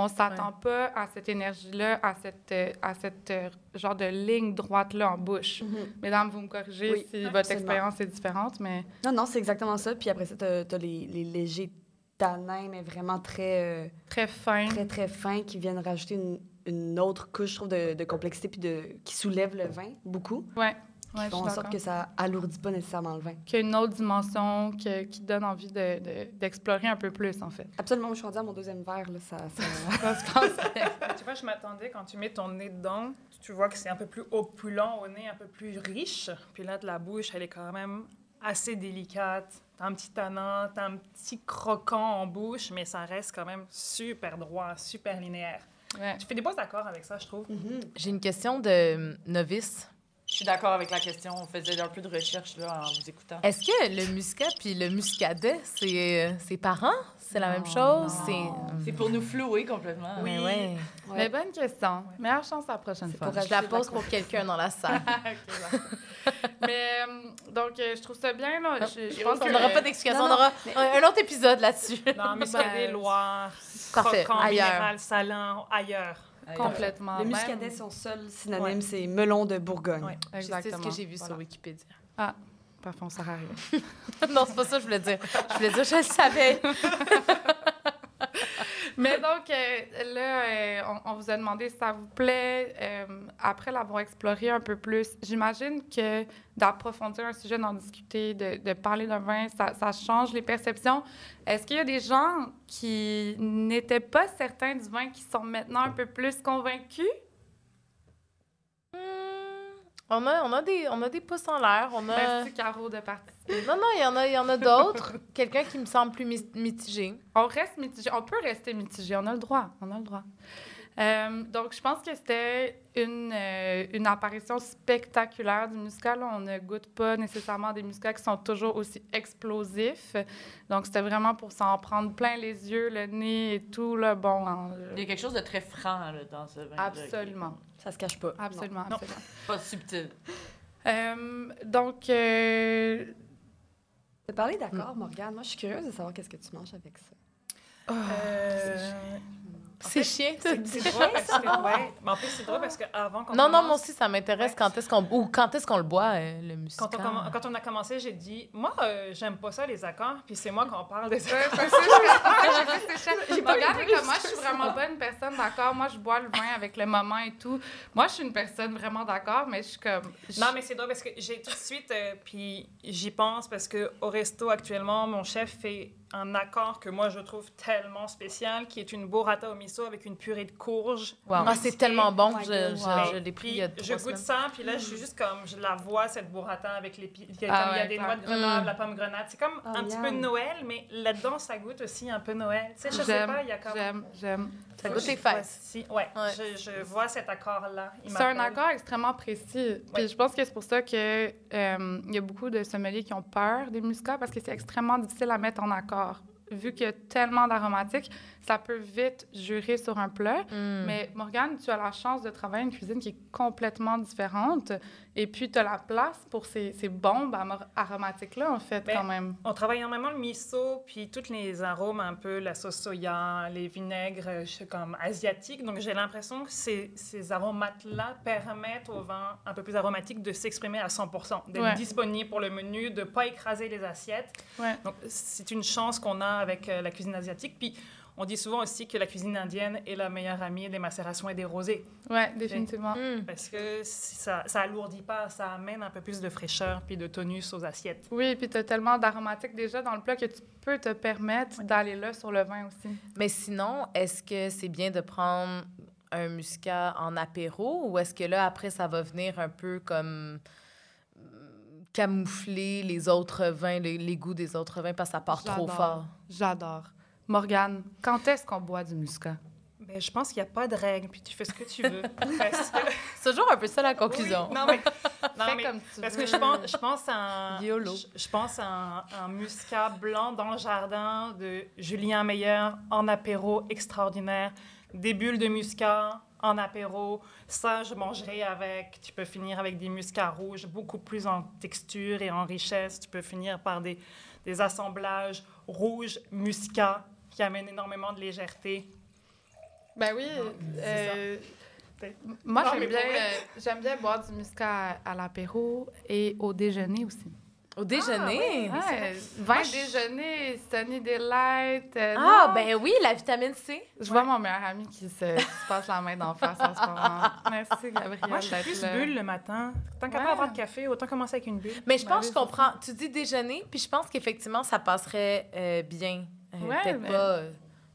On s'attend pas à cette énergie-là, à cette, euh, à cette euh, genre de ligne droite-là en bouche. Mesdames, vous me corrigez Oui, si votre expérience est différente, mais... Non, non, c'est exactement ça. Puis après ça, tu as, les, les légers tanins, mais vraiment très, euh, Très fin. très, très fins qui viennent rajouter une, une autre couche, je trouve, de, de complexité puis de, qui soulève le vin beaucoup. Ouais. Qui Ouais, je font suis en sorte que ça alourdit pas nécessairement le vin. Qu'il y a une autre dimension que- qui donne envie de- de- d'explorer un peu plus, en fait. Absolument, je suis rendue à mon deuxième verre. Là, ça, ça- [laughs] [laughs] Tu vois, je m'attendais, quand tu mets ton nez dedans, tu vois que c'est un peu plus opulent au nez, un peu plus riche. Puis là, de la bouche, elle est quand même assez délicate. T'as un petit tanin, t'as un petit croquant en bouche, mais ça reste quand même super droit, super linéaire. Ouais. Tu fais des beaux accords avec ça, je trouve. J'ai une question de novice. Je suis d'accord avec la question. On faisait un peu de recherche là, en vous écoutant. Est-ce que le muscat puis le muscadet, c'est euh, c'est parents? C'est la même chose? C'est. C'est pour nous flouer complètement. Oui. Ouais. Mais bonne question. Meilleure chance la prochaine C'est fois. pour Je la pose pour quelqu'un dans la salle. [laughs] [laughs] Mais euh, donc, euh, je trouve ça bien. Là. Je, je pense on que- n'aura pas d'explication, on aura un un autre épisode là-dessus. Non, muscadet, [laughs] Ben, Loire, Parfait, ailleurs. minéral, salin, ailleurs. Complètement. Le muscadet, son seul synonyme, c'est melon de Bourgogne. Ouais. Je sais ce Exactement. que j'ai vu Voilà. sur Wikipédia. Parfait, on sert à rien. non, c'est pas ça que je voulais dire. Je voulais dire, je le savais. [laughs] Mais donc, euh, là, euh, on, vous a demandé si ça vous plaît. euh, après l'avoir exploré un peu plus, j'imagine que d'approfondir un sujet, d'en discuter, de, parler d'un vin, ça, ça change les perceptions. Est-ce qu'il y a des gens qui n'étaient pas certains du vin qui sont maintenant un peu plus convaincus? Hmm, On a, on, a des, on a des pouces en l'air. On a... Merci, Caro, de participer. Non, non, il y en a, il y en a d'autres. [laughs] Quelqu'un qui me semble plus mi- mitigé. On reste mitigé. On peut rester mitigé. On a le droit. On a le droit. Euh, donc, je pense que c'était une, euh, une apparition spectaculaire du muscat. là. On ne goûte pas nécessairement des muscats qui sont toujours aussi explosifs. Donc, c'était vraiment pour s'en prendre plein les yeux, le nez et tout. Là, bon, hein, euh, Il y a quelque chose de très franc là, dans ce vin. absolument. Ça se cache pas. Absolument, Non. absolument. [laughs] Pas subtil. Euh, donc, euh, Tu as parlé d'accord, Morgane. Moi, je suis curieuse de savoir qu'est-ce que tu manges avec ça. Euh, C'est chiant, ça. c'est c'est drôle parce que, [laughs] ouais, mais en plus, c'est drôle parce qu'avant qu'on Non, non, commence- moi aussi, ça m'intéresse Ouais. quand est-ce qu'on ou quand est-ce qu'on le boit, euh, le muscat. Quand on, comm- quand on a commencé, j'ai dit, moi, euh, j'aime pas ça, les accords, puis c'est moi qu'on parle des Ouais, accords. parce que je-. [laughs] J'ai pas comme plus moi, que je suis ça. vraiment pas une personne d'accord. Moi, je bois le vin avec le moment et tout. Moi, je suis une personne vraiment d'accord, mais je suis comme. je- Non, mais c'est drôle parce que j'ai tout de suite, euh, puis j'y pense parce que au resto actuellement, mon chef fait un accord que moi je trouve tellement spécial, qui est une burrata au miso avec une purée de courge. Ah, c'est tellement bon. Je, je- Wow. je l'ai pris il y a je trois goûte semaines. ça, puis là, je suis juste comme, je la vois, cette burrata avec les... pi- Il y a, Ah comme, il y a ouais, des noix de Grenoble, Mm. la pomme grenade. C'est comme Oh, un petit peu Noël, mais là-dedans, ça goûte aussi un peu Noël. Tu sais, je sais pas, il y a comme... j'aime, j'aime. Ça goûte les Ouais, Ouais. Je, je vois cet accord-là. C'est un accord extrêmement précis. Puis Ouais. je pense que c'est pour ça que euh, il y a beaucoup de sommeliers qui ont peur des muscats parce que c'est extrêmement difficile à mettre en accord. Vu qu'il y a tellement d'aromatiques, ça peut vite jurer sur un plat. Mm. Mais Morgane, tu as la chance de travailler une cuisine qui est complètement différente. Et puis, tu as la place pour ces, ces bombes aromatiques-là, en fait, Mais- quand même. On travaille énormément le miso, puis tous les arômes, un peu la sauce soya, les vinaigres je sais, comme asiatiques. Donc j'ai l'impression que ces, ces aromates-là permettent au vin un peu plus aromatique de s'exprimer à 100% d'être Ouais. disponible pour le menu, de ne pas écraser les assiettes. Ouais. Donc c'est une chance qu'on a avec euh, la cuisine asiatique. Puis on dit souvent aussi que la cuisine indienne est la meilleure amie des macérations et des rosés. Ouais, définitivement. Mm. Parce que ça, ça alourdit pas, ça amène un peu plus de fraîcheur puis de tonus aux assiettes. Oui, puis tu as tellement d'aromatiques déjà dans le plat que tu peux te permettre d'aller là sur le vin aussi. Mais sinon, est-ce que c'est bien de prendre un muscat en apéro ou est-ce que là, après, ça va venir un peu comme euh, camoufler les autres vins, les, les goûts des autres vins parce que ça part trop fort? J'adore. Morgane, quand est-ce qu'on boit du muscat? Ben, je pense qu'il n'y a pas de règle, puis tu fais ce que tu veux. [laughs] C'est toujours un peu ça la conclusion. Oui, non, mais, [laughs] non, Fais mais- comme tu parce veux. que je pense, je pense à un, [laughs] YOLO. je, je pense à un, un muscat blanc dans le jardin de Julien Meyer en apéro extraordinaire. Des bulles de muscat en apéro. Ça, je mangerai avec. Tu peux finir avec des muscats rouges, beaucoup plus en texture et en richesse. Tu peux finir par des, des assemblages rouges, muscat, qui amènent énormément de légèreté. Ben oui. euh, moi, j'aime bien, euh, j'aime bien boire du muscat à, à l'apéro et au déjeuner aussi. Au déjeuner? Ah, Ouais, vin déjeuner, Sunny Delight. euh, Ah, non. ben oui, la vitamine C. Je vois mon meilleur ami qui se, qui se passe la main d'en face en ce moment. [laughs] Merci, Gabrielle. Moi, je suis plus là. bulle le matin. Tant qu'à Ouais. pas avoir de café, autant commencer avec une bulle. Mais je pense que je comprends. Tu dis déjeuner, puis je pense qu'effectivement, ça passerait euh, bien. Euh, Ouais, Peut-être mais pas, euh,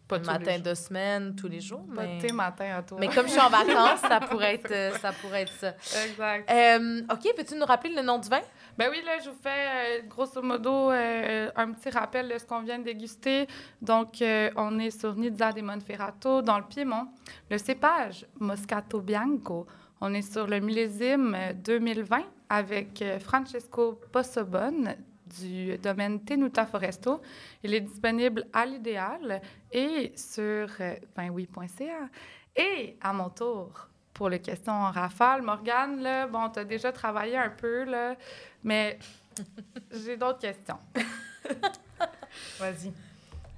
Pas le matin de semaine, tous les jours. Pas Mais... matin à toi. mais comme je suis en [laughs] vacances, ça pourrait être, euh, ça. Pourrait être ça. Exact. Euh, OK, peux-tu nous rappeler le nom du vin? Ben oui, là, je vous fais euh, grosso modo euh, un petit rappel de ce qu'on vient de déguster. Donc, euh, on est sur Nizza de Monferrato, dans le Piémont. Le cépage Moscato Bianco. On est sur le millésime euh, 2020 avec Francesco Possobon du domaine Tenuta Foresto. Il est disponible à l'idéal et sur euh, vinoui.ca. Et à mon tour, pour les questions en rafale, Morgane, là, bon, tu as déjà travaillé un peu, là, mais [laughs] j'ai d'autres questions. [laughs] Vas-y,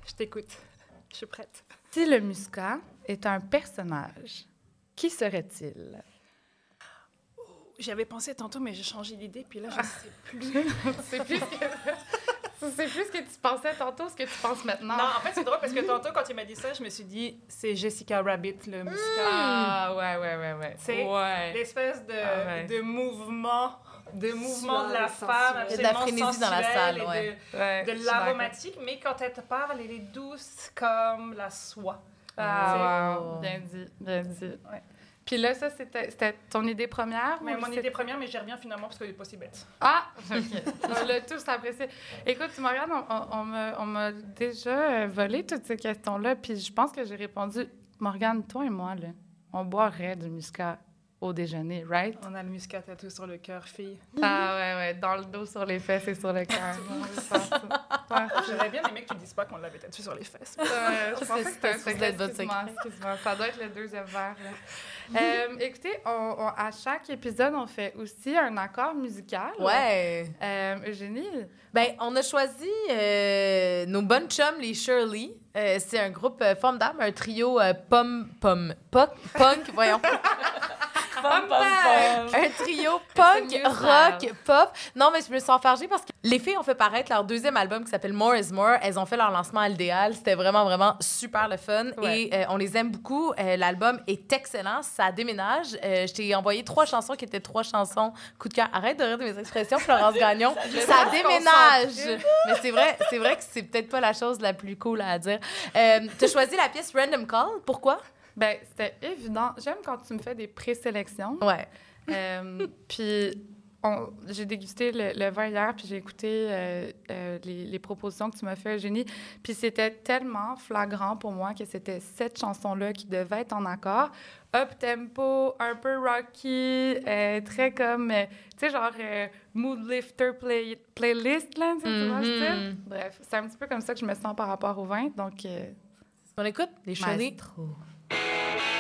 je t'écoute. Je suis prête. Si le muscat est un personnage, qui serait-il? J'avais pensé tantôt, mais j'ai changé d'idée, puis là, je sais plus. [laughs] C'est plus que... C'est plus ce que tu pensais tantôt, ce que tu penses maintenant. non, en fait, c'est drôle parce que tantôt, quand il m'a dit ça, je me suis dit, c'est Jessica Rabbit, le musical. Ah, ouais, ouais, ouais, ouais. C'est Ouais. l'espèce de, Ah ouais. de mouvement, de mouvement de la femme, sensuel. Il y a de la absolument frénésie dans la sensuelle salle, et de- ouais. L'aromatique, mais quand elle te parle, elle est douce comme la soie. Ah, wow. Bien dit, bien dit. Ouais. Puis là, ça, c'était ton idée première? Mais mon idée première, mais j'y reviens finalement parce qu'elle est pas si bête. Ah! [laughs] OK. on l'a tous apprécié. Écoute, tu me regardes, on, on- on m'a- déjà euh, volé toutes ces questions-là, puis je pense que j'ai répondu, Morgane, toi et moi, là, on boirait du muscat au déjeuner, right? On a le muscat tattoo sur le cœur, fille. Ah ouais, ouais, dans le dos, sur les fesses et sur le [laughs] cœur. Ouais, [laughs] J'aurais bien aimé que tu dises pas qu'on l'avait tatoué sur les fesses. Ouais, je pensais que c'était un secret. Excuse-moi, excuse-moi. Ça doit être le deuxième verre. là. Euh, écoutez, on- on- à chaque épisode, on fait aussi un accord musical. Ouais. Euh, Eugénie, Ben, on a choisi euh, nos bonnes chums, les Shirley. Euh, c'est un groupe euh, formidable, un trio euh, pom, pom, poc, punk, voyons. [laughs] Un trio [laughs] punk, rock, pop. Non, mais je me suis enfargée parce que les filles ont fait paraître leur deuxième album qui s'appelle More is More. Elles ont fait leur lancement à l'idéal. C'était vraiment, vraiment super le fun. Ouais. Et euh, on les aime beaucoup. Euh, L'album est excellent. Ça déménage. Euh, je t'ai envoyé trois chansons qui étaient trois chansons coup de cœur. Arrête de rire de mes expressions, Florence Gagnon. [laughs] ça déménage. mais c'est vrai, c'est vrai que c'est peut-être pas la chose la plus cool à dire. Tu as choisi la pièce Random Call. Pourquoi? Ben, c'était évident. J'aime quand tu me fais des présélections. Ouais. Euh, [laughs] puis, j'ai dégusté le, le vin hier, puis j'ai écouté euh, euh, les, les propositions que tu m'as fait, Eugénie. Puis c'était tellement flagrant pour moi que c'était cette chanson-là qui devait être en accord. Up-tempo, un peu rocky, euh, très comme, tu sais, genre mood lifter play- playlist, là, tu sais, tu vois Mhm. style? Bref, c'est un petit peu comme ça que je me sens par rapport au vin. Donc, On écoute? Les. Maestro. Thank you.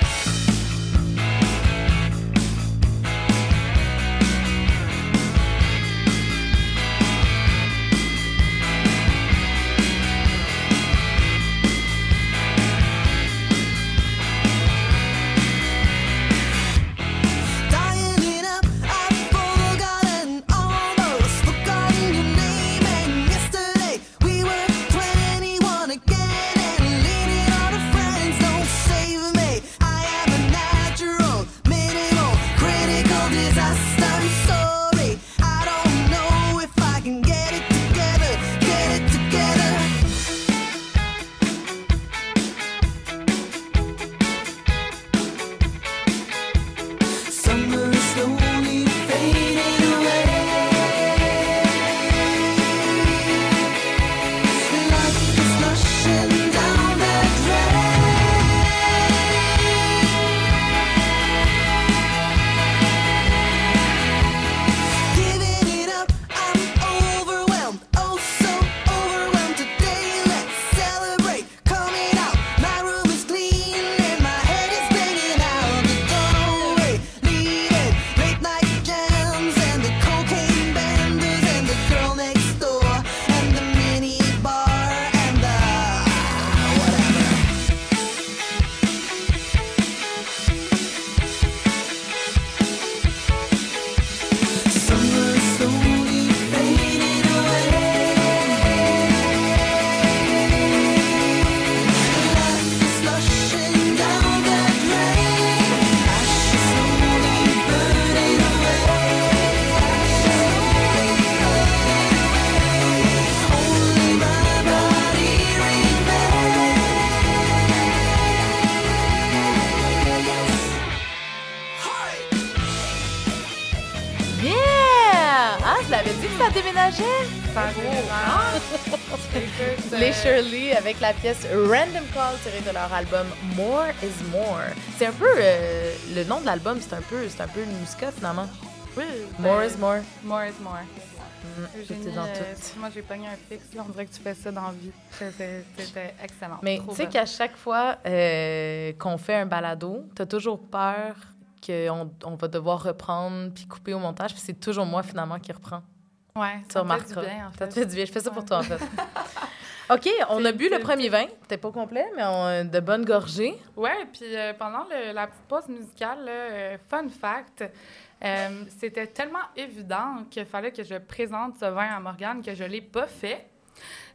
La pièce Random Call tirée de leur album More is More. C'est un peu euh, le nom de l'album, c'est un peu c'est un peu une musica finalement. Oui, More ben, is More. More is more. Mm, Eugénie, C'était dans euh, tout. moi, j'ai pogné un fixe. On dirait que tu fais ça dans la vie. C'était excellent. Mais tu sais qu'à chaque fois euh, qu'on fait un balado, t'as toujours peur qu'on on va devoir reprendre puis couper au montage, puis c'est toujours moi finalement qui reprend. Ouais, Tu ça me fait du bien, en Ça te fait. fait du bien. Je fais ça pour toi en fait. [laughs] OK, on a bu le premier vin. C'était pas complet, mais on, de bonnes gorgées. Ouais, puis euh, pendant le- la petite pause musicale, là, euh, fun fact, euh, [laughs] c'était tellement évident qu'il fallait que je présente ce vin à Morgane que je l'ai pas fait.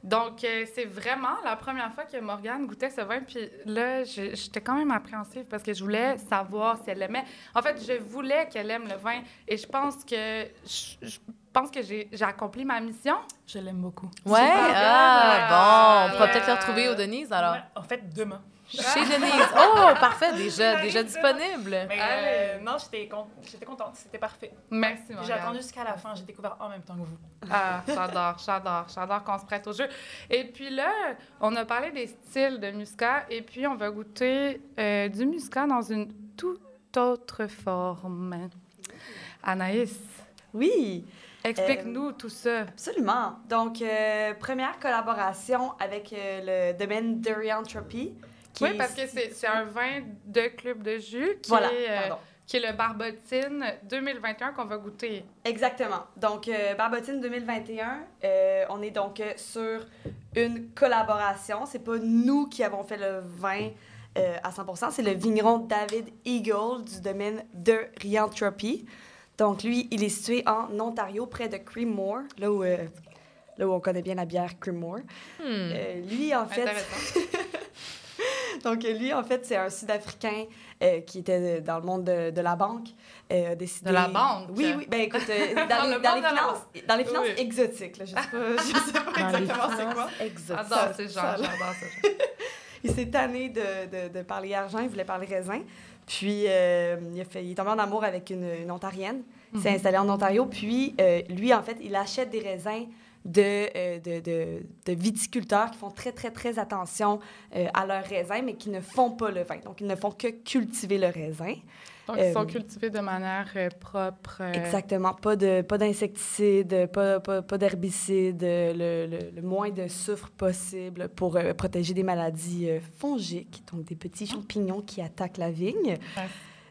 Donc, euh, c'est vraiment la première fois que Morgane goûtait ce vin. Puis là, j'étais quand même appréhensive parce que je voulais savoir si elle aimait. En fait, je voulais qu'elle aime le vin et je pense que je, je pense que j'ai accompli ma mission. Je l'aime beaucoup. Ouais, ah, bon. On pourra peut-être le retrouver au Denise, alors. Ouais, en fait, demain. Chez [laughs] Denise. Oh, parfait, déjà, déjà disponible. Mais Allez. euh, non, j'étais con- j'étais contente, c'était parfait. Merci, J'ai attendu jusqu'à la fin, j'ai découvert en même temps que vous. Ah, j'adore, j'adore, j'adore qu'on se prête au jeu. Et puis là, on a parlé des styles de muscat et puis on va goûter euh, du muscat dans une toute autre forme. Anaïs, Oui, explique-nous tout ça. absolument. Donc, euh, première collaboration avec euh, le domaine Duriantropy. qui Oui, est- parce que c'est un vin de club de jus qui, Voilà, est, euh, pardon. qui est le Barbotine 2021 qu'on va goûter. Exactement. Donc, euh, Barbotine 2021, euh, on est donc euh, sur une collaboration. C'est pas nous qui avons fait le vin euh, à 100% c'est le vigneron David Eagle du domaine de Rianthropy. Donc, lui, il est situé en Ontario, près de Creammoor, là où, euh, là où on connaît bien la bière Creammoor. Hmm. Euh, lui, en fait, [laughs] donc, lui, en fait, c'est un Sud-Africain euh, qui était dans le monde de, de la banque. euh, a décidé... De la banque? Oui, oui. Ben écoute, euh, [laughs] dans, Dans les, le dans les finances, dans les finances Oui. exotiques. Là, je sais pas, je sais pas exactement c'est quoi. finances exotiques. J'adore ces gens. Il s'est tanné de, de, de parler argent, il voulait parler raisin. Puis, euh, il, a fait, il est tombé en amour avec une, une Ontarienne. Il Mhm. s'est installé en Ontario. Puis, euh, lui, en fait, il achète des raisins de, euh, de, de, de viticulteurs qui font très, très, très attention euh, à leurs raisins, mais qui ne font pas le vin. Donc, ils ne font que cultiver le raisin. Donc, ils sont Euh, cultivés de manière propre. Exactement. Pas de pas d'insecticides, pas, pas, pas d'herbicides, le, le, le moins de soufre possible pour protéger des maladies fongiques, donc des petits champignons qui attaquent la vigne. Ouais.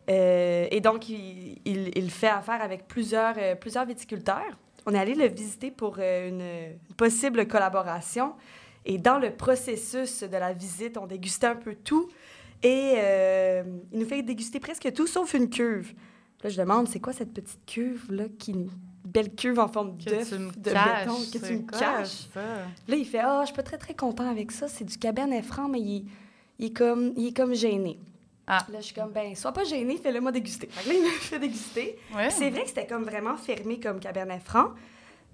Euh, et donc, il, il, il fait affaire avec plusieurs, euh, plusieurs viticulteurs. On est allé le visiter pour euh, une, une possible collaboration. Et dans le processus de la visite, on dégustait un peu tout. Et euh, il nous fait déguster presque tout, sauf une cuve. Là, je demande, c'est quoi cette petite cuve-là, qui une belle cuve en forme d'œuf, de caches, béton, que tu me caches? ça? Là, il fait, ah, je suis pas très, très content avec ça. C'est du cabernet franc, mais il, il est, comme, il est comme gêné. Ah. Là, je suis comme, ben, sois pas gêné, fais-le moi déguster. Fait que là, il me [laughs] fait déguster. Ouais. Puis C'est vrai que c'était comme vraiment fermé comme cabernet franc.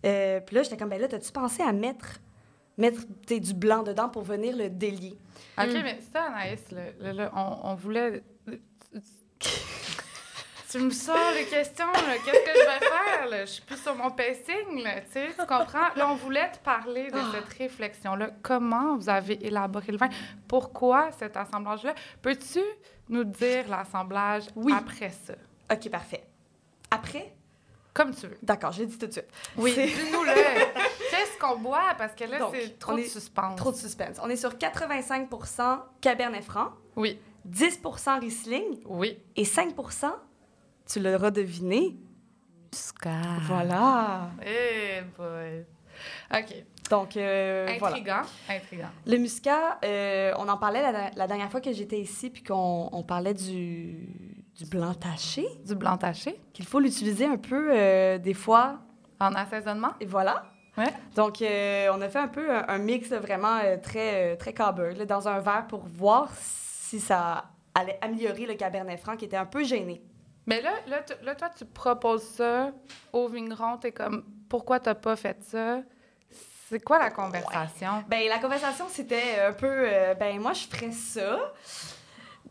Euh, puis là, j'étais comme, ben là, t'as-tu pensé à mettre, mettre du blanc dedans pour venir le délier? OK, Mm. mais ça, Anaïs, là, là, là, on, on voulait... [laughs] Tu me sors les questions, là. Qu'est-ce que je vais faire, là? Je suis plus sur mon pacing, là, tu sais, tu comprends? Là, on voulait te parler de cette réflexion-là. Comment vous avez élaboré le vin? Pourquoi cet assemblage-là? Peux-tu nous dire l'assemblage Oui. après ça? OK, parfait. Après? Comme tu veux. D'accord, je l'ai dit tout de suite. Oui, dis-nous-le. [laughs] Qu'est-ce qu'on boit? Parce que là, c'est trop de suspense. Trop de suspense. On est sur 85% cabernet franc, Oui, 10% Riesling oui. et 5% tu l'auras deviné. Muscat. Voilà. Eh boy. OK. Donc, euh, voilà. Intriguant. Le muscat, euh, on en parlait la, la dernière fois que j'étais ici, puis qu'on on parlait du, du blanc taché, Du blanc taché qu'il faut l'utiliser un peu euh, des fois. en assaisonnement? Et voilà. Ouais. Donc, euh, on a fait un peu un, un mix vraiment très, très cowboy, là, dans un verre pour voir si ça allait améliorer le cabernet franc qui était un peu gêné. Mais là, là, là, toi, tu proposes ça au vigneron. T'es comme, pourquoi t'as pas fait ça? C'est quoi la conversation? Ben, la conversation, c'était un peu, euh, ben, moi, je ferais ça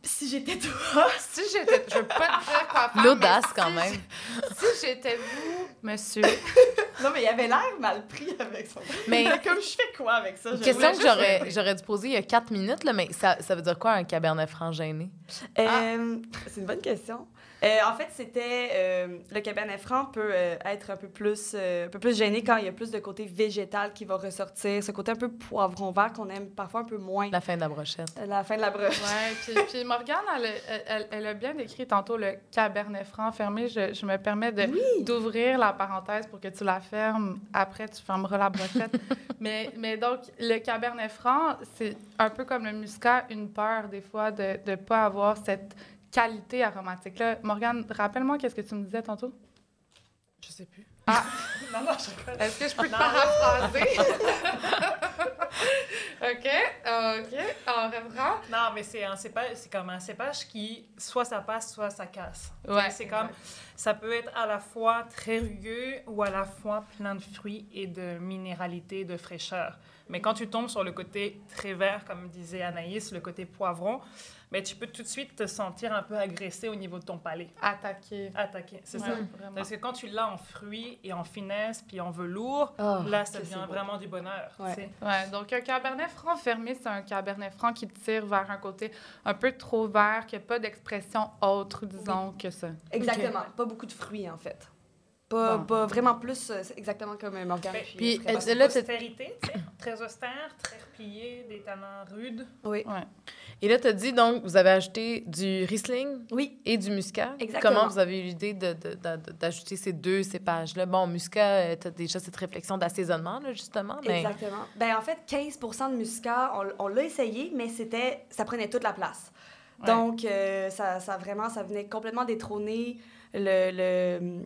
si j'étais toi. [laughs] Si j'étais... Je veux pas te dire quoi faire, L'audace, quand si même. Si j'étais vous, monsieur... [laughs] non, mais il avait l'air mal pris avec son. Mais Comme je fais quoi avec ça? Question que j'aurais, j'aurais dû poser il y a quatre minutes, là, mais ça, ça veut dire quoi un cabernet franc gêné? Euh, C'est une bonne question. Euh, en fait, c'était euh, le cabernet franc peut euh, être un peu plus euh, un peu plus gêné quand il y a plus de côté végétal qui va ressortir, ce côté un peu poivron vert qu'on aime parfois un peu moins. La fin de la brochette. La fin de la broche. Ouais, puis, puis Morgane, elle, a- elle, elle a bien décrit tantôt le cabernet franc fermé. Je, je me permets de- d'ouvrir la parenthèse pour que tu la fermes. Après, tu fermeras la brochette. [laughs] mais, mais donc, le cabernet franc, c'est un peu comme le muscat, une peur des fois de ne pas avoir cette qualité aromatique-là. Morgane, rappelle-moi qu'est-ce que tu me disais tantôt? Je sais plus. Ah. [laughs] non, non, je. Est-ce que je peux te paraphraser? [laughs] OK, OK. On reprend. Non, mais c'est un cépage, c'est comme un cépage qui soit ça passe, soit ça casse. Ouais. C'est comme ça peut être à la fois très rugueux ou à la fois plein de fruits et de minéralité, de fraîcheur. Mais quand tu tombes sur le côté très vert, comme disait Anaïs, le côté poivron, mais tu peux tout de suite te sentir un peu agressé au niveau de ton palais. Attaquer. Attaqué, c'est Ouais, ça. vraiment. Parce que quand tu l'as en fruits et en finesse, puis en velours, Oh, là, ça devient vraiment du bonheur. Ouais. Ouais, donc un cabernet franc fermé, c'est un cabernet franc qui tire vers un côté un peu trop vert, qui n'a pas d'expression autre, disons, que ça. Exactement. Pas beaucoup de fruits, en fait. Pas, Bon. pas vraiment plus, euh, exactement comme euh, Morgane. Ben, Puis, Frédéric. euh, là, Austérité, très austère, très replié, des tanins rudes. Oui. Et là, tu as dit, donc, vous avez ajouté du Riesling Oui. et du Muscat. Exactement. Comment vous avez eu l'idée de- de- de- d'ajouter ces deux cépages-là? Bon, Muscat, tu as déjà cette réflexion d'assaisonnement, là, justement, mais... Exactement. Ben, en fait, 15 de muscat, on, on l'a essayé, mais c'était, ça prenait toute la place. Ouais. Donc, euh, ça, ça vraiment, ça venait complètement détrôner le, le,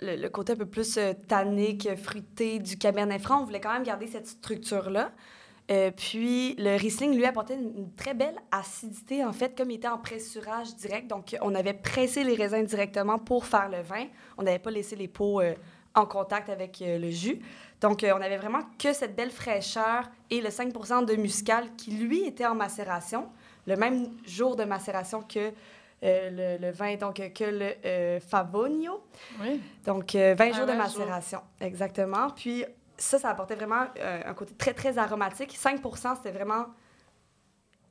le, le côté un peu plus euh, tannique, fruité du cabernet franc. On voulait quand même garder cette structure-là. Euh, puis, le Riesling, lui, apportait une, une très belle acidité, en fait, comme il était en pressurage direct. Donc, on avait pressé les raisins directement pour faire le vin. On n'avait pas laissé les peaux en contact avec euh, le jus. Donc, on avait vraiment que cette belle fraîcheur et le 5 de muscal qui, lui, était en macération, le même jour de macération que euh, le, le vin, donc euh, que le euh, Favonio. Oui. Donc, euh, 20 Ah, jours de 20 jours. macération, exactement. Puis, ça, ça apportait vraiment euh, un côté très, très aromatique. 5% c'était vraiment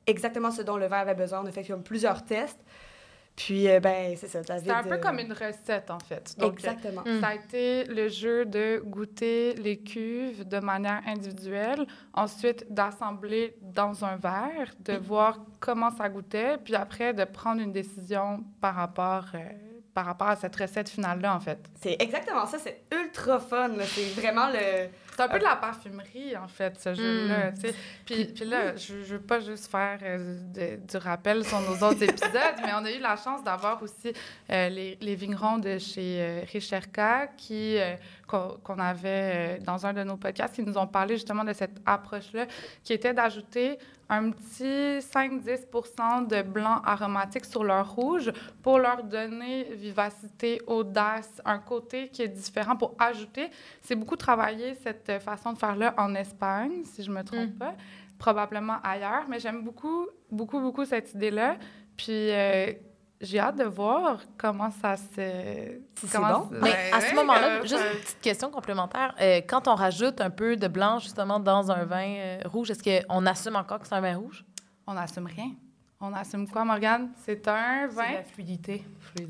exactement ce dont le vin avait besoin. On a fait comme plusieurs tests. Puis, euh, ben, c'est ça. C'est un peu euh, comme une recette, en fait. Donc, Exactement. Mm. Ça a été le jeu de goûter les cuves de manière individuelle, ensuite d'assembler dans un verre, de voir comment ça goûtait, puis après de prendre une décision par rapport, euh, par rapport à cette recette finale-là, en fait. C'est exactement ça. C'est ultra fun. là. C'est vraiment le... C'est un peu de la parfumerie, en fait, ce jeu-là. Mm. sais. Puis, puis là, je ne veux pas juste faire euh, de- du rappel sur nos autres [laughs] épisodes, mais on a eu la chance d'avoir aussi euh, les, les vignerons de chez euh, Richerka qui, euh, qu'on avait euh, dans un de nos podcasts, qui nous ont parlé justement de cette approche-là, qui était d'ajouter un petit 5-10% de blanc aromatique sur leur rouge pour leur donner vivacité, audace, un côté qui est différent pour ajouter. C'est beaucoup travaillé cette façon de faire-là en Espagne, si je me trompe Mm. pas, probablement ailleurs, mais j'aime beaucoup, beaucoup, beaucoup cette idée-là. Puis euh, j'ai hâte de voir comment ça se... Si c'est bon. Mais Ouais, à ce moment-là, euh, juste une petite question complémentaire. Euh, quand on rajoute un peu de blanc, justement, dans un vin euh, rouge, est-ce qu'on assume encore que c'est un vin rouge? On n'assume rien. On assume quoi, Morgane? C'est un C'est vin... la fluidité.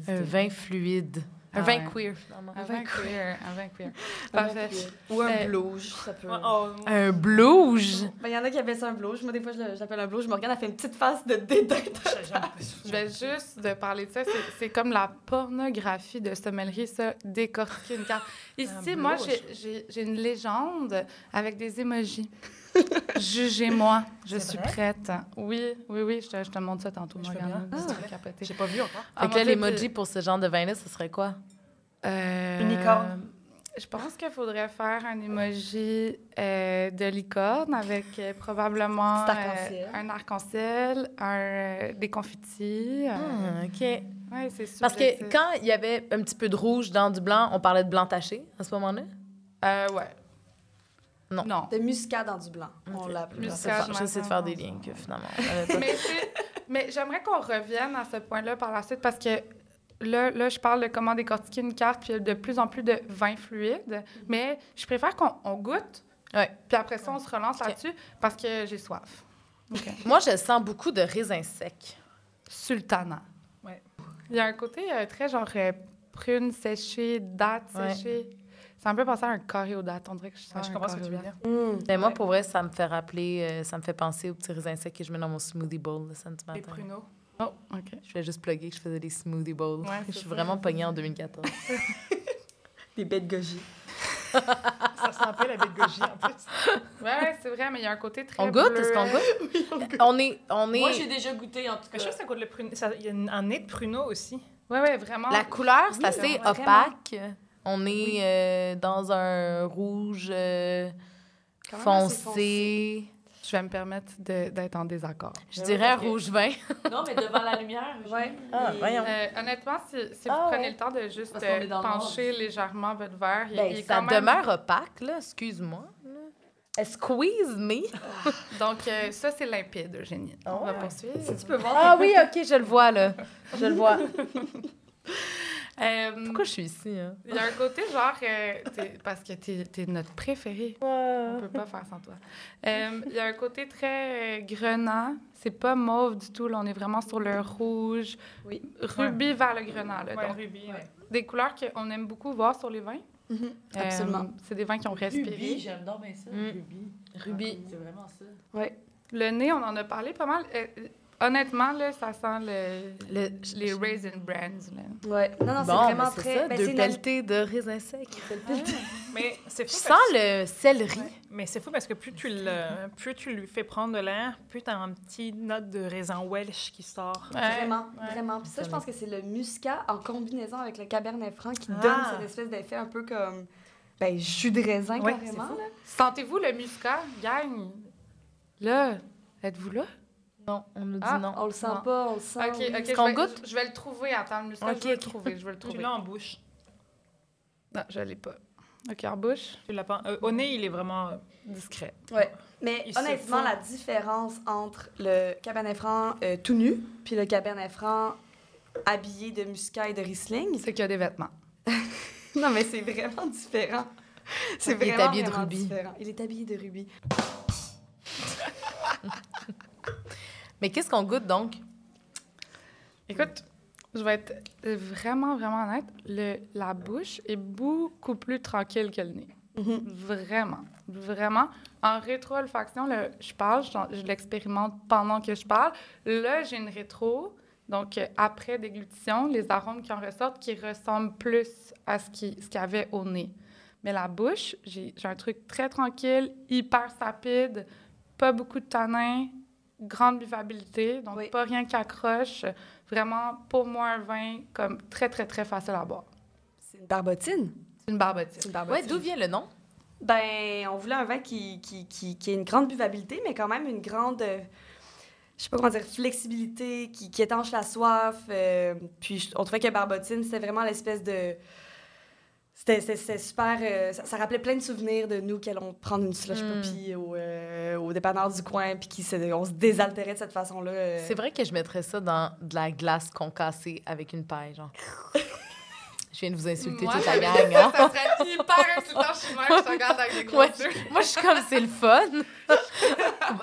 Un vin fluide. Un Ah vin ouais. queer, finalement. Un vin queer, un vin queer. un Parfait. Ou un Euh, blouge, ça peut... Oh, Un blouge! Ben, Il y en a qui appellent ça un blouge. Moi, des fois, je le- j'appelle un blouge. Morgane a fait une petite face de dédain. Je vais juste de parler de ça. C'est- comme la pornographie de sommellerie, ça, décortiquer une carte. Ici, Un moi, j'ai une légende avec des émojis. [laughs] Jugez-moi, je suis vrai? prête. Oui, oui, oui, je te, je te montre ça tantôt, Je Morgane. Ah. J'ai pas vu encore. Ah, Fait mon que l'emoji pour ce genre de vin-là, ce serait quoi? Euh, Une licorne. Je pense qu'il faudrait faire un emoji euh, de licorne avec euh, probablement euh, un arc-en-ciel, un, euh, des confitis. euh, Ah, OK. ouais, c'est Parce que quand il y avait un petit peu de rouge dans du blanc, on parlait de blanc taché à ce moment-là? Euh, ouais. Non. Non. De muscat dans du blanc. On Ok. l'appelle. Muscat. J'essaie de faire- des liens que finalement. mais c'est- mais j'aimerais qu'on revienne à ce point-là par la suite parce que là, là je parle de comment décortiquer une carte, puis il y a de plus en plus de vin fluide. Mais je préfère qu'on on goûte, Ouais. puis après ça, on se relance là-dessus parce que j'ai soif. Moi, je sens beaucoup de raisins secs. Sultana. Il y a un côté euh, très genre euh, prune séchée, date Ouais. séchée. Ça me fait penser à un carré aux dates. On dirait que je sens Ouais, je comprends ce que tu veux dire. Mm. Ben, moi, Ouais. pour vrai, ça me fait rappeler, euh, ça me fait penser aux petits raisins secs que je mets dans mon smoothie bowl le samedi Les matin. pruneaux. Oh, OK. Je fais juste plugger que je faisais des smoothie bowls. Ouais, je suis ça. vraiment pognée en 2014. [laughs] Des bêtes goji. Ça sent un peu la de goji en plus. Ouais, c'est vrai, mais il y a un côté très on goûte? Est-ce qu'on [laughs] goûte? On est... On est... Moi, j'ai déjà goûté, en tout Mais cas. je trouve que ça goûte le pruneau. ça- Il y a un nez de pruneau aussi. Ouais, ouais, vraiment. La couleur, c'est Oui, assez vraiment. opaque. On est euh, dans un rouge euh, assez foncé. Je vais me permettre de- d'être en désaccord. Je dirais un oui, rouge vin. [laughs] Non, mais devant la lumière. Ouais. Ah, voyons. Euh, honnêtement, si, si Ah, vous prenez ouais. le temps de juste euh, pencher légèrement votre verre, il, Ben, il ça quand même... demeure opaque, là. Excuse-moi. Squeeze me. [laughs] Donc, euh, ça, c'est limpide, Eugénie. Ah On va ouais. poursuivre. Si tu peux voir. Ah oui, OK, je le vois, là. Je le vois. [laughs] Euh, Pourquoi je suis ici, hein? Il y a un côté genre, euh, parce que t'es es notre préféré. On peut pas faire sans toi. Euh, Il y a un côté très euh, grenat. C'est pas mauve du tout. Là, on est vraiment sur le rouge. Oui. Rubis vers le grenat. Là. Ouais, Donc, rubis. ouais. des couleurs qu'on aime beaucoup voir sur les vins. Mhm, Euh, Absolument. c'est des vins qui ont respiré. Rubis, j'aime donc bien ça. Mm. Rubis. Rubis. C'est vraiment ça. Ouais. Le nez, on en a parlé pas mal. Honnêtement, là, ça sent le, Le- les Raisin Brands. Là. Ouais. Non, non, c'est Bon, vraiment c'est très. ça, ben, deux une- de raisins secs. Mais c'est Je fou. sens parce- le céleri. Mais c'est fou parce que plus tu, le, plus tu lui fais prendre de l'air, plus tu as un petit note de raisin Welsh qui sort. Vraiment, ouais. vraiment. Puis ça, je pense que c'est le muscat en combinaison avec le cabernet franc qui Ah. donne cette espèce d'effet un peu comme ben, jus de raisin Ouais, carrément. Sentez-vous le muscat, gang? Là, êtes-vous là? Non, on nous dit Ah, non. On le sent Non. pas, on le sent. Ok, ok. qu'on je vais, goûte? Je, je vais le trouver. Attends, le muscat, Ok, je vais le trouver. Je vais le Tu trouver. l'as en bouche. Non, je l'ai pas. Ok, en bouche, Tu l'as pas. euh, au nez, il est vraiment. euh, discret. Ouais. Mais Il honnêtement, la différence entre le cabernet franc euh, tout nu puis le cabernet franc habillé de muscat et de riesling, C'est qu'il y a des vêtements. [laughs] non mais c'est vraiment différent. C'est Il est vraiment, habillé de vraiment rubis. différent. Il est habillé de rubis. Mais qu'est-ce qu'on goûte donc? Écoute, je vais être vraiment, vraiment honnête. Le, la bouche est beaucoup plus tranquille que le nez. Mhm. Vraiment. Vraiment. En rétro-olfaction, je parle, je, je l'expérimente pendant que je parle. Là, j'ai une rétro. Donc, euh, après déglutition, les arômes qui en ressortent qui ressemblent plus à ce qui- ce qu'il y avait au nez. Mais la bouche, j'ai j'ai un truc très tranquille, hyper sapide, pas beaucoup de tanin, grande buvabilité, donc Oui. pas rien qui accroche. Vraiment, pour moi, un vin comme très, très, très facile à boire. C'est une barbotine. C'est une barbotine. C'est une barbotine. Ouais, d'où vient le nom? Ben, on voulait un vin qui, qui, qui, qui ait une grande buvabilité, mais quand même une grande, euh, je sais pas comment dire, flexibilité, qui, qui étanche la soif. euh, puis je- on trouvait que Barbotine, c'était vraiment l'espèce de... C'était super... euh, ça, ça rappelait plein de souvenirs de nous qui allons prendre une slush Mm. puppy au, euh, au dépanneur du coin, puis qui se- on se désaltérait de cette façon-là. euh. C'est vrai que je mettrais ça dans de la glace concassée avec une paille, genre. [laughs] je viens de vous insulter Moi, toute la gang, hein? ça serait hyper insultant. Je suis mère, je te regarde avec des gros Ouais. yeux. Moi, je suis comme, c'est le fun.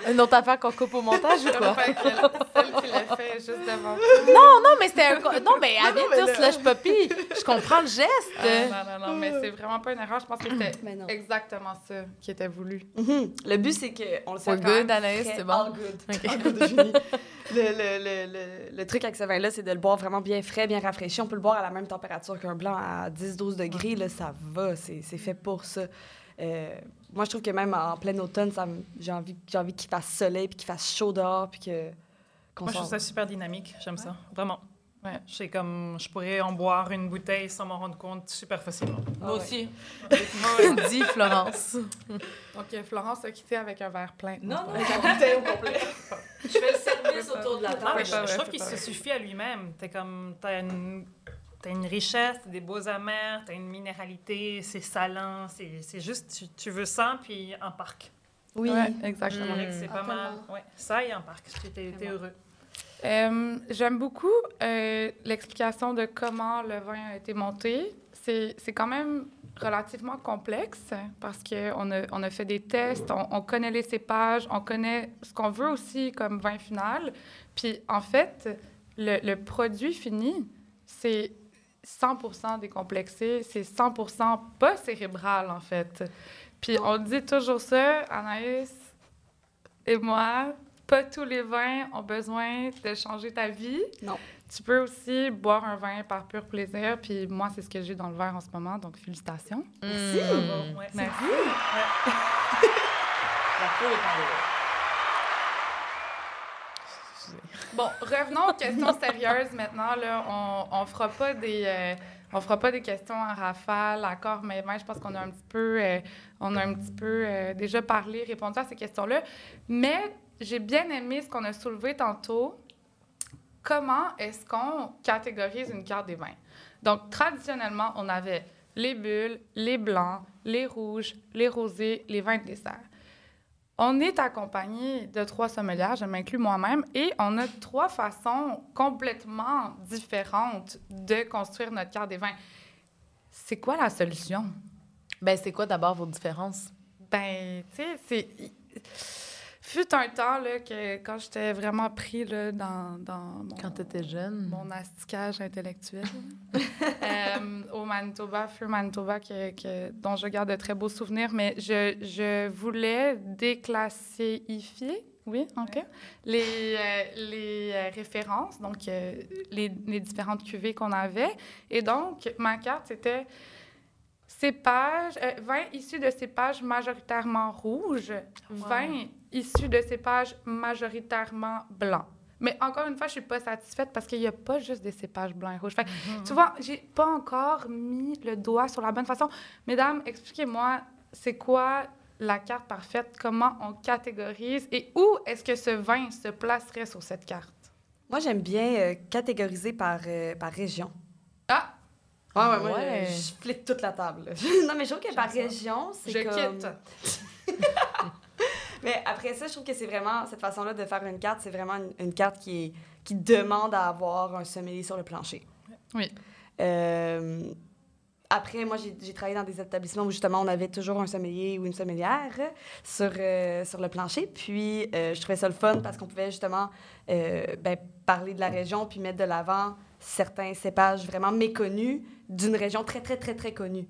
Une autre affaire qu'on coupe au montage ou quoi? Que Celle qui l'a fait juste devant Non, non, mais c'était un... Non, mais elle vient de dire là- slush puppy. Je comprends le geste. Ah, non, non, non, mais c'est vraiment pas une erreur. Je pense que c'était exactement ça qui était voulu. Mhm. Le but, c'est qu'on le sert quand good, Anaïs, c'est bon? All good. Ok. All good, Julie. [laughs] le, le, le, le, le truc avec ce vin-là, c'est de le boire vraiment bien frais, bien rafraîchi. On peut le boire à la même température qu'un blanc à 10-12 degrés. Là, ça va, c'est fait pour ça. Euh, moi, je trouve que même en plein automne, j'ai envie, j'ai envie qu'il fasse soleil, puis qu'il fasse chaud dehors, puis que, Moi, je trouve ça super dynamique. J'aime ça. Vraiment. Ouais. C'est comme, je pourrais en boire une bouteille sans m'en rendre compte super facilement. Ah Moi ouais. aussi. Dis, Florence. Donc, euh, Florence a quitté avec un verre plein. Non, non, Avec la bouteille au complet. je fais le service autour de la Ah, table. mais je, trouve qu'il se suffit à lui-même. T'as comme, t'as une, t'as une richesse, t'as des beaux amers, t'as une minéralité, c'est salant, c'est c'est juste, tu, tu veux ça, puis un parc. Oui. Ouais, exactement. que c'est Ah, pas mal. tellement. Ouais, ça et un parc. T'es t'es Vraiment. heureux. Euh, J'aime beaucoup euh, l'explication de comment le vin a été monté. C'est quand même relativement complexe parce qu'on a, on a fait des tests, on, on connaît les cépages, on connaît ce qu'on veut aussi comme vin final. Puis en fait, le, le produit fini, c'est 100% décomplexé, c'est 100% pas cérébral, en fait. Puis on dit toujours ça, Anaïs et moi, pas tous les vins ont besoin de changer ta vie. Non. Tu peux aussi boire un vin par pur plaisir, puis moi, c'est ce que j'ai dans le verre en ce moment, donc félicitations. Merci. Mm. Ouais. Merci. Dehors. Bon, revenons aux questions sérieuses maintenant. Là. On ne fera pas des... euh, on fera pas des questions en rafale, accord, mais ben, je pense qu'on a un petit peu, euh, on a un petit peu euh, déjà parlé, répondu à ces questions-là. Mais j'ai bien aimé ce qu'on a soulevé tantôt. Comment est-ce qu'on catégorise une carte des vins? Donc, traditionnellement, on avait les bulles, les blancs, les rouges, les rosés, les vins de dessert. On est accompagné de trois sommelières, je m'inclus moi-même, et on a trois façons complètement différentes de construire notre carte des vins. C'est quoi la solution? Ben, c'est quoi d'abord vos différences? Ben, tu sais, c'est. Fut un temps, là, que quand j'étais vraiment pris, là, dans, dans mon, Quand jeune? mon asticage intellectuel, [laughs] euh, au Manitoba, feu Manitoba, que, que- dont je garde de très beaux souvenirs, mais je, je voulais déclassifier, oui, OK, les, euh, les euh, références, donc euh, les, les différentes cuvées qu'on avait. Et donc, ma carte, c'était cépages, euh, vin issus de cépages majoritairement rouges, vin issus de cépages majoritairement blancs. Mais encore une fois, je suis pas satisfaite parce qu'il n'y a pas juste des cépages blancs et rouges. Fait que, Tu vois, j'ai pas encore mis le doigt sur la bonne façon. Mesdames, expliquez-moi, c'est quoi la carte parfaite? Comment on catégorise? Et où est-ce que ce vin se placerait sur cette carte? Moi, j'aime bien euh, catégoriser par, euh, par région. Ah! Ouais, ouais, moi, Ouais. je, je flippe toute la table. [laughs] non, mais je trouve que par région, c'est Je comme... quitte. [laughs] Mais après ça, je trouve que c'est vraiment, cette façon-là de faire une carte, c'est vraiment une, une carte qui, est, qui demande à avoir un sommelier sur le plancher. Oui. Euh, après, moi, j'ai j'ai travaillé dans des établissements où justement on avait toujours un sommelier ou une sommelière sur, euh, sur le plancher. Puis, euh, je trouvais ça le fun parce qu'on pouvait justement euh, ben, parler de la région puis mettre de l'avant certains cépages vraiment méconnus d'une région très, très, très, très connue.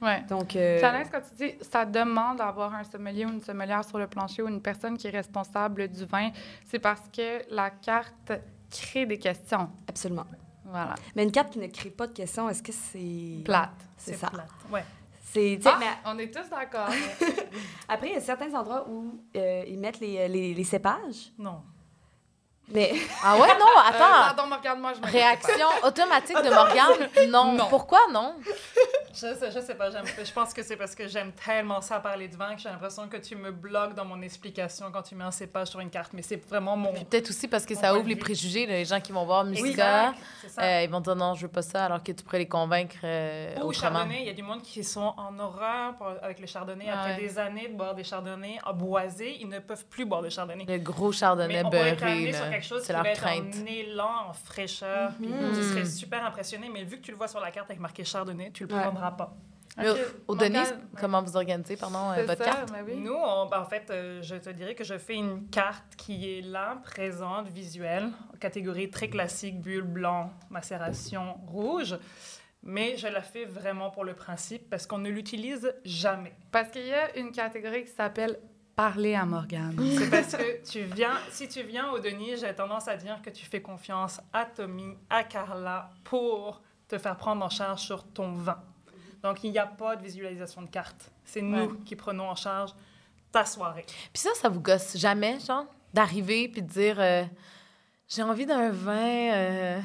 Ouais. Donc, euh, Challenge, quand tu dis ça demande d'avoir un sommelier ou une sommelière sur le plancher ou une personne qui est responsable du vin, c'est parce que la carte crée des questions. absolument. Voilà. Mais une carte qui ne crée pas de questions, est-ce que c'est... Plate. C'est ça. plate. Ouais. C'est, Ah, mais on est tous d'accord. [laughs] après, il y a certains endroits où euh, ils mettent les, les, les cépages. Non. Mais Ah ouais, non, Euh, attends. je Réaction automatique de Morgane? Non. Non. Pourquoi non? Je sais, je sais pas, je pense que c'est parce que j'aime tellement ça parler de vin que j'ai l'impression que tu me bloques dans mon explication quand tu mets un cépage sur une carte. Mais c'est vraiment mon. Puis peut-être aussi parce que ça ouvre les préjugés. les gens qui vont voir Musca, ça. euh, ils vont dire non, je veux pas ça, alors que tu pourrais les convaincre euh, Ou autrement. chardonnay, il y a du monde qui sont en horreur pour- avec le chardonnay. Ah Après ouais. des années de boire des chardonnays en boisé, ils ne peuvent plus boire de chardonnay. Le gros chardonnay beurré, quelque chose c'est qui leur va être crainte. en élan, en fraîcheur, puis Mhm. tu serais super impressionné. Mais vu que tu le vois sur la carte avec marqué chardonnay, tu le Ouais. prendras pas. Mais Ok, Au Morgane, Denis, comment vous organisez, pardon, euh, c'est votre ça, carte? mais oui. Nous, on- ben, en fait, euh, je te dirais que je fais une carte qui est là, présente, visuelle, catégorie très classique, bulle, blanc, macération, rouge. Mais je la fais vraiment pour le principe parce qu'on ne l'utilise jamais. Parce qu'il y a une catégorie qui s'appelle Parler à Morgane. [laughs] C'est parce que tu viens, si tu viens au Denis, j'ai tendance à dire que tu fais confiance à Tommy, à Carla pour te faire prendre en charge sur ton vin. Donc, il n'y a pas de visualisation de carte. C'est nous Ouais. qui prenons en charge ta soirée. Puis ça, ça vous gosse jamais, genre, d'arriver puis de dire euh, j'ai envie d'un vin euh,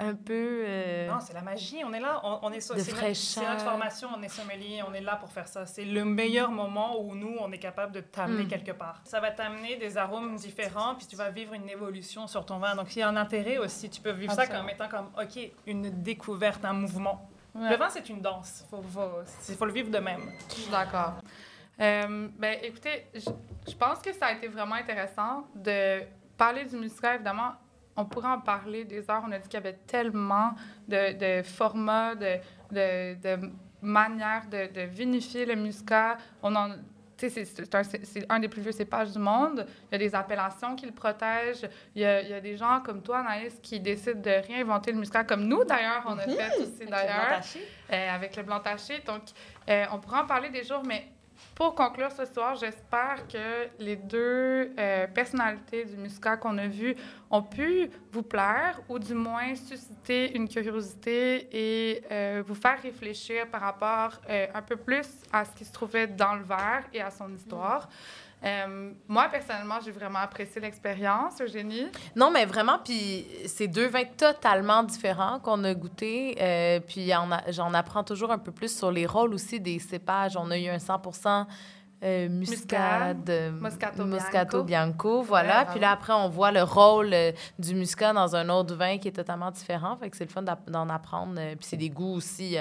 un peu. euh, Non, c'est la magie. On est là. On, on est so- De c'est notre- fraîcheur. C'est notre formation. On est sommelier. On est là pour faire ça. C'est le meilleur moment où nous, on est capable de t'amener Mm. quelque part. Ça va t'amener des arômes différents, puis tu vas vivre une évolution sur ton vin. Donc, il y a un intérêt aussi. Tu peux vivre ça comme étant comme, OK, une découverte, un mouvement. Ouais. Le vin, c'est une danse. Il faut, faut, c'est- faut le vivre de même. Je suis d'accord. Euh, ben, écoutez, je, je pense que ça a été vraiment intéressant de parler du muscat. Évidemment, on pourrait en parler des heures. On a dit qu'il y avait tellement de, de formats, de, de, de manières de, de vinifier le muscat. On en c'est- c'est un, un des plus vieux cépages du monde. Il y a des appellations qui le protègent. Il y a, il y a des gens comme toi, Anaïs, qui décident de réinventer le muscat, comme nous, d'ailleurs, on a fait aussi, d'ailleurs, euh, avec le blanc taché. Donc, euh, on pourra en parler des jours, mais pour conclure ce soir, j'espère que les deux euh, personnalités du muscat qu'on a vues ont pu vous plaire ou du moins susciter une curiosité et euh, vous faire réfléchir par rapport euh, un peu plus à ce qui se trouvait dans le verre et à son histoire. Euh, moi, personnellement, j'ai vraiment apprécié l'expérience, Eugénie. Non, mais vraiment, puis c'est deux vins totalement différents qu'on a goûtés. euh, puis j'en apprends toujours un peu plus sur les rôles aussi des cépages. On a eu un 100% euh, muscade, euh, Moscato Moscato Bianco. Bianco, voilà. Ouais, puis là, après, on voit le rôle du muscat dans un autre vin qui est totalement différent. Fait que c'est le fun d'en apprendre. puis c'est des goûts aussi,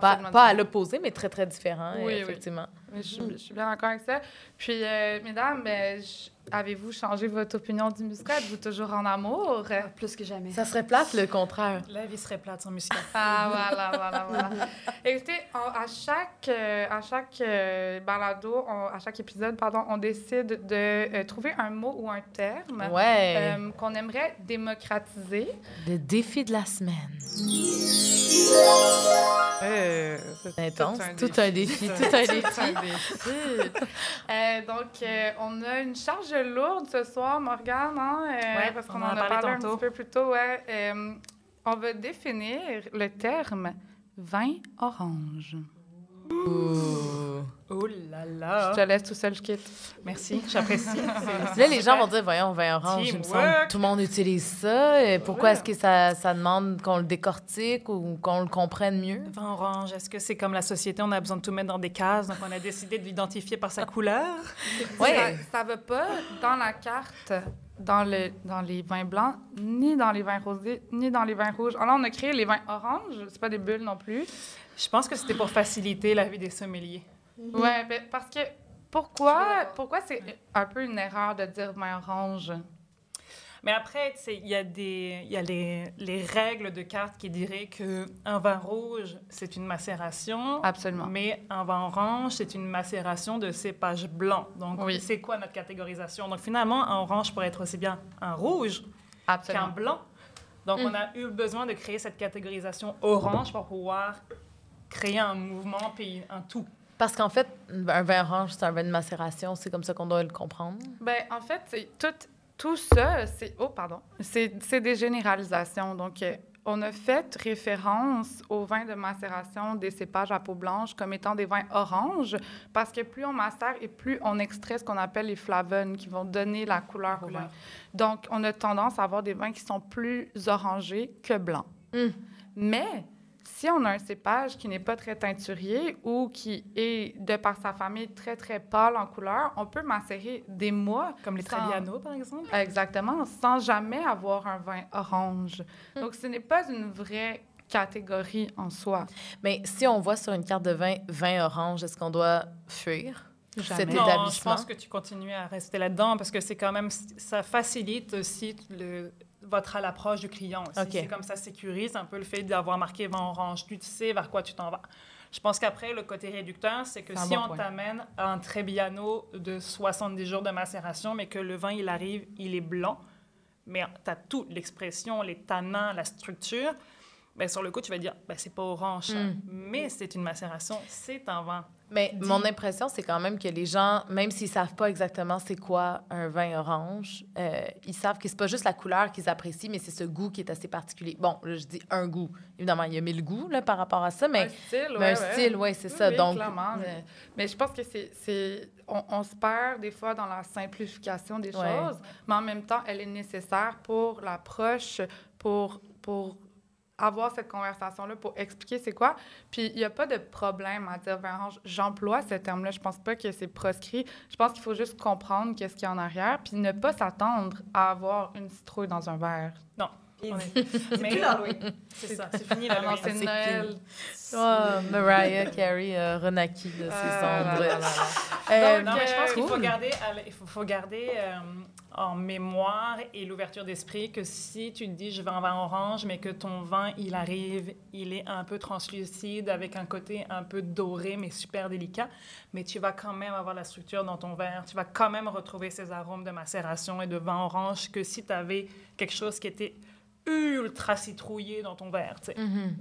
pas, pas à différent. l'opposé, mais très, très différents, euh, Oui, effectivement. Oui, Je, suis- je suis bien d'accord avec ça. Puis, euh, mesdames, euh, je- avez-vous changé votre opinion du muscat? Êtes-vous toujours en amour? Ah, Plus que jamais. Ça serait plate, le contraire. La vie serait plate sans muscat. Ah, voilà, voilà, voilà. [laughs] Écoutez, on- à chaque, euh, à chaque euh, balado, on- à chaque épisode, pardon, on décide de euh, trouver un mot ou un terme Ouais. euh, qu'on aimerait démocratiser. Le défi de la semaine. Euh, C'est intense. Tout un défi. [laughs] Tout un défi. [laughs] Donc, on a une charge lourde ce soir, Morgane, hein, euh, Ouais, parce on qu'on en en a parlé un petit peu plus tôt. Ouais. Euh, on va définir le terme vin orange. Oh là là. Je te laisse tout seul, je quitte. Merci, j'apprécie. [laughs] Là, les gens vont dire, voyons, vin orange, il me semble tout le monde utilise ça. Et pourquoi est-ce que ça, ça demande qu'on le décortique ou qu'on le comprenne mieux? Vin orange, est-ce que c'est comme la société, on a besoin de tout mettre dans des cases, donc on a décidé de l'identifier par sa [laughs] couleur? Ouais. Ça, ça va pas dans la carte, dans, le, dans les vins blancs, ni dans les vins rosés, ni dans les vins rouges. Alors, on a créé les vins oranges, c'est pas des bulles non plus. Je pense que c'était pour faciliter la vie des sommeliers. Ouais, ben, parce que pourquoi, pourquoi c'est un peu une erreur de dire vin orange? Mais après, il y a, des, il y a les, les règles de carte qui diraient qu'un vin rouge, c'est une macération. Absolument. Mais un vin orange, c'est une macération de cépage blanc. Donc, Oui. c'est quoi notre catégorisation? Donc, finalement, un orange pourrait être aussi bien un rouge qu'un blanc. Donc, Mm. on a eu besoin de créer cette catégorisation orange pour pouvoir créer un mouvement puis un tout. Parce qu'en fait, un vin orange, c'est un vin de macération. C'est comme ça qu'on doit le comprendre. Ben, en fait, c'est tout, tout ça, c'est... Oh, pardon. C'est c'est des généralisations. Donc, euh, on a fait référence aux vins de macération des cépages à peau blanche comme étant des vins oranges parce que plus on macère et plus on extrait ce qu'on appelle les flavones qui vont donner la couleur au vin. Donc, on a tendance à avoir des vins qui sont plus orangés que blancs. Mm. Mais si on a un cépage qui n'est pas très teinturier ou qui est, de par sa famille, très, très pâle en couleur, on peut macérer des mois. Comme les sans- Trebbiano, par exemple. Exactement, sans jamais avoir un vin orange. Donc, ce n'est pas une vraie catégorie en soi. Mais si on voit sur une carte de vin, vin orange, est-ce qu'on doit fuir? Jamais. cet Non, je pense que tu continues à rester là-dedans parce que c'est quand même, ça facilite aussi le, votre à l'approche du client aussi. C'est comme ça sécurise un peu le fait d'avoir marqué vin orange. Tu sais vers quoi tu t'en vas. Je pense qu'après, le côté réducteur, c'est que si bon on t'amène un Trebbiano de 70 jours de macération, mais que le vin, il arrive, il est blanc, mais tu as toute l'expression, les tanins, la structure, ben, sur le coup, tu vas dire, ben, c'est pas orange, ça. Mm. mais c'est une macération, c'est un vin. Mais Dis- mon impression, c'est quand même que les gens, même s'ils savent pas exactement c'est quoi un vin orange, euh, ils savent que c'est pas juste la couleur qu'ils apprécient, mais c'est ce goût qui est assez particulier. Bon, là, je dis un goût. Évidemment, il y a mille goûts là, par rapport à ça, mais, un style, mais ouais, un ouais. style, oui, c'est Oui, ça. oui, Donc, clairement. euh, Mais, mais je pense que c'est, c'est on, on se perd des fois dans la simplification des Ouais. choses, mais en même temps, elle est nécessaire pour l'approche, pour, pour avoir cette conversation-là, pour expliquer c'est quoi. Puis il n'y a pas de problème à dire orange. J'emploie ce terme-là. Je pense pas que c'est proscrit. Je pense qu'il faut juste comprendre qu'est-ce qu'il y a en arrière, puis ne pas s'attendre à avoir une citrouille dans un verre. On est- [laughs] Mais- plus l'Halloween. C'est ça, [laughs] c'est fini la non, c'est c'est Noël. oh, Mariah Carey a renaquis de ses cendres. Euh, Non, mais je pense euh, qu'il faut garder, il faut, faut garder euh, en mémoire et l'ouverture d'esprit que si tu te dis je veux un vin orange, mais que ton vin, il arrive, il est un peu translucide avec un côté un peu doré, mais super délicat, mais tu vas quand même avoir la structure dans ton verre, tu vas quand même retrouver ces arômes de macération et de vin orange que si tu avais quelque chose qui était ultra citrouillé dans ton verre. Mhm.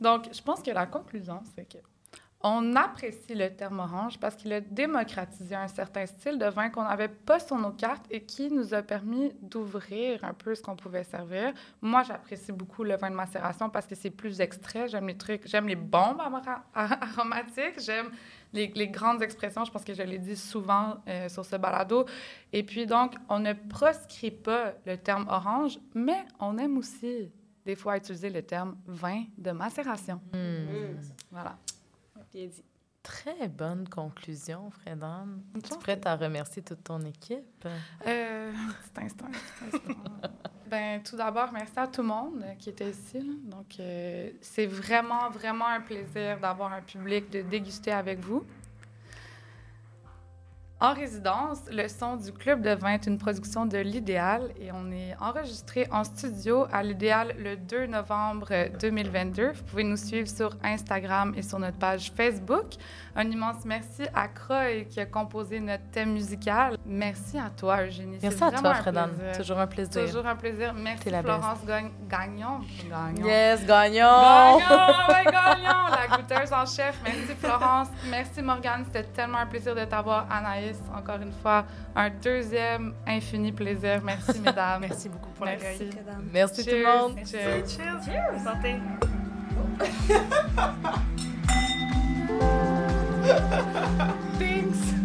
Donc, je pense que la conclusion, c'est que on apprécie le terme orange parce qu'il a démocratisé un certain style de vin qu'on n'avait pas sur nos cartes et qui nous a permis d'ouvrir un peu ce qu'on pouvait servir. Moi, j'apprécie beaucoup le vin de macération parce que c'est plus extrait. J'aime les trucs, j'aime les bombes [laughs] aromatiques, j'aime les, les grandes expressions. Je pense que je l'ai dit souvent euh, sur ce balado. Et puis, donc, on ne proscrit pas le terme orange, mais on aime aussi des fois utiliser le terme vin de macération. Hmm. Voilà. Bien dit. Très bonne conclusion, Fredan. Tu es prête à remercier toute ton équipe? Euh, [laughs] petit instant, petit instant. ben, tout d'abord, merci à tout le monde qui était ici. là. Donc, euh, c'est vraiment, vraiment un plaisir d'avoir un public, de déguster avec vous. En résidence, le son du Club de vin est une production de l'Idéal et on est enregistré en studio à l'Idéal le 2 novembre 2022. Vous pouvez nous suivre sur Instagram et sur notre page Facebook. Un immense merci à Croy qui a composé notre thème musical. Merci à toi, Eugénie. Merci à toi, plaisir. Toujours un plaisir. Toujours un plaisir. Merci T'es la Florence Gagnon. Gagnon. Yes, gagnons! Gagnon, ouais, Gagnon, la goûteuse en chef. Merci Florence. Merci Morgane. C'était tellement un plaisir de t'avoir. Anaïs, encore une fois, un deuxième infini plaisir. Merci mesdames. [laughs] Merci beaucoup pour l'accueil. Merci. Madame. Merci tout le monde. Cheers. Cheers. Cheers. Santé. [laughs] [laughs] Thanks.